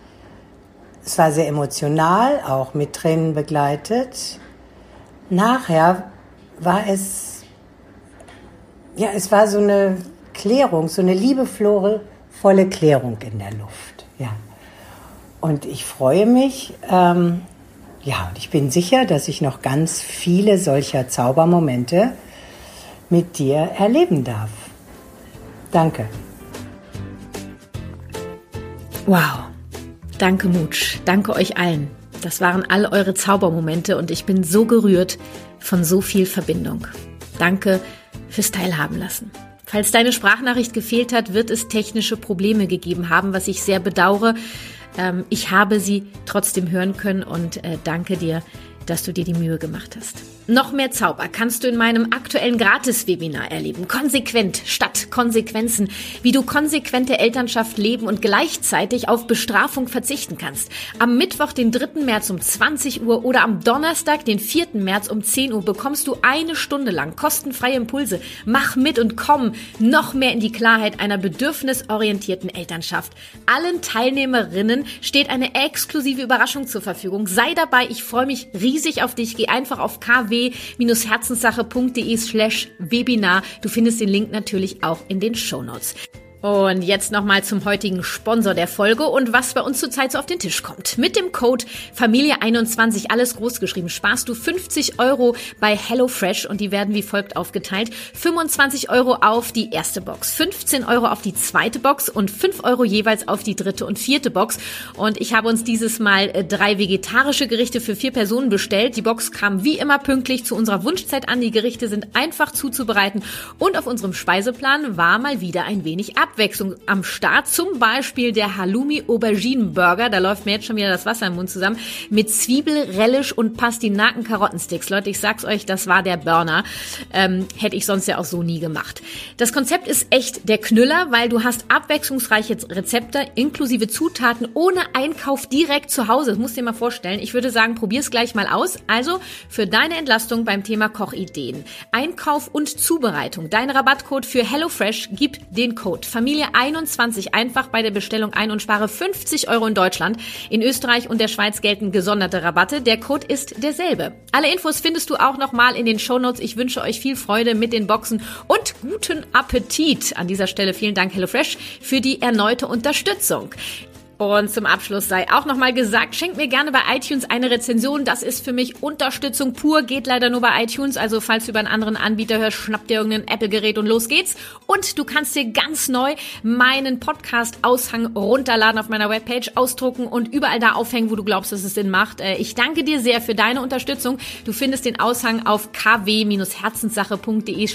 Es war sehr emotional, auch mit Tränen begleitet. Nachher war es, ja, es war so eine Klärung, so eine liebevolle volle Klärung in der Luft. Ja. Und ich freue mich, ähm, ja, und ich bin sicher, dass ich noch ganz viele solcher Zaubermomente mit dir erleben darf. Danke. Wow. Danke, Mutsch. Danke euch allen. Das waren all eure Zaubermomente und ich bin so gerührt von so viel Verbindung. Danke fürs Teilhaben lassen. Falls deine Sprachnachricht gefehlt hat, wird es technische Probleme gegeben haben, was ich sehr bedauere. Ähm, ich habe sie trotzdem hören können und äh, danke dir, dass du dir die Mühe gemacht hast. Noch mehr Zauber kannst du in meinem aktuellen Gratis-Webinar erleben. Konsequent statt Konsequenzen. Wie du konsequente Elternschaft leben und gleichzeitig auf Bestrafung verzichten kannst. Am Mittwoch, den 3. März um 20 Uhr oder am Donnerstag, den 4. März um 10 Uhr bekommst du eine Stunde lang kostenfreie Impulse. Mach mit und komm noch mehr in die Klarheit einer bedürfnisorientierten Elternschaft. Allen Teilnehmerinnen steht eine exklusive Überraschung zur Verfügung. Sei dabei. Ich freue mich riesig auf dich. Geh einfach auf KW kw-herzenssache.de slash Webinar. Du findest den Link natürlich auch in den Show Notes. Und jetzt nochmal zum heutigen Sponsor der Folge und was bei uns zurzeit so auf den Tisch kommt. Mit dem Code Familie21, alles groß geschrieben, sparst du 50 Euro bei HelloFresh und die werden wie folgt aufgeteilt. 25 Euro auf die erste Box, 15 Euro auf die zweite Box und 5 Euro jeweils auf die dritte und vierte Box. Und ich habe uns dieses Mal äh, drei vegetarische Gerichte für vier Personen bestellt. Die Box kam wie immer pünktlich zu unserer Wunschzeit an. Die Gerichte sind einfach zuzubereiten und auf unserem Speiseplan war mal wieder ein wenig ab. Abwechslung am Start. Zum Beispiel der Halloumi Aubergine Burger. Da läuft mir jetzt schon wieder das Wasser im Mund zusammen. Mit Zwiebel, Relish und Pastinaken Karottensticks. Leute, ich sag's euch, das war der Burner. Ähm, hätte ich sonst ja auch so nie gemacht. Das Konzept ist echt der Knüller, weil du hast abwechslungsreiche Rezepte inklusive Zutaten ohne Einkauf direkt zu Hause. Das musst du dir mal vorstellen. Ich würde sagen, probier's gleich mal aus. Also für deine Entlastung beim Thema Kochideen. Einkauf und Zubereitung. Dein Rabattcode für HelloFresh gibt den Code Familie Familie 21 einfach bei der Bestellung ein und spare 50 Euro in Deutschland. In Österreich und der Schweiz gelten gesonderte Rabatte. Der Code ist derselbe. Alle Infos findest du auch nochmal in den Shownotes. Ich wünsche euch viel Freude mit den Boxen und guten Appetit. An dieser Stelle vielen Dank HelloFresh für die erneute Unterstützung. Und zum Abschluss sei auch nochmal gesagt, schenkt mir gerne bei iTunes eine Rezension. Das ist für mich Unterstützung pur, geht leider nur bei iTunes. Also falls du über einen anderen Anbieter hörst, schnapp dir irgendein Apple-Gerät und los geht's. Und du kannst dir ganz neu meinen Podcast-Aushang runterladen auf meiner Webpage, ausdrucken und überall da aufhängen, wo du glaubst, dass es Sinn macht. Äh, ich danke dir sehr für deine Unterstützung. Du findest den Aushang auf kw-herzenssache.de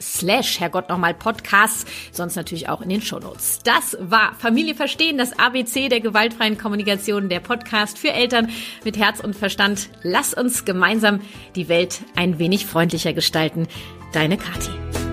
slash, Herrgott nochmal, Podcasts, sonst natürlich auch in den Shownotes. Das war Familie Verstehen, das ABC der gewaltfreien Kommunikation, der Podcast für Eltern mit Herz und Verstand. Lass uns gemeinsam die Welt ein wenig freundlicher gestalten. Deine Kathi.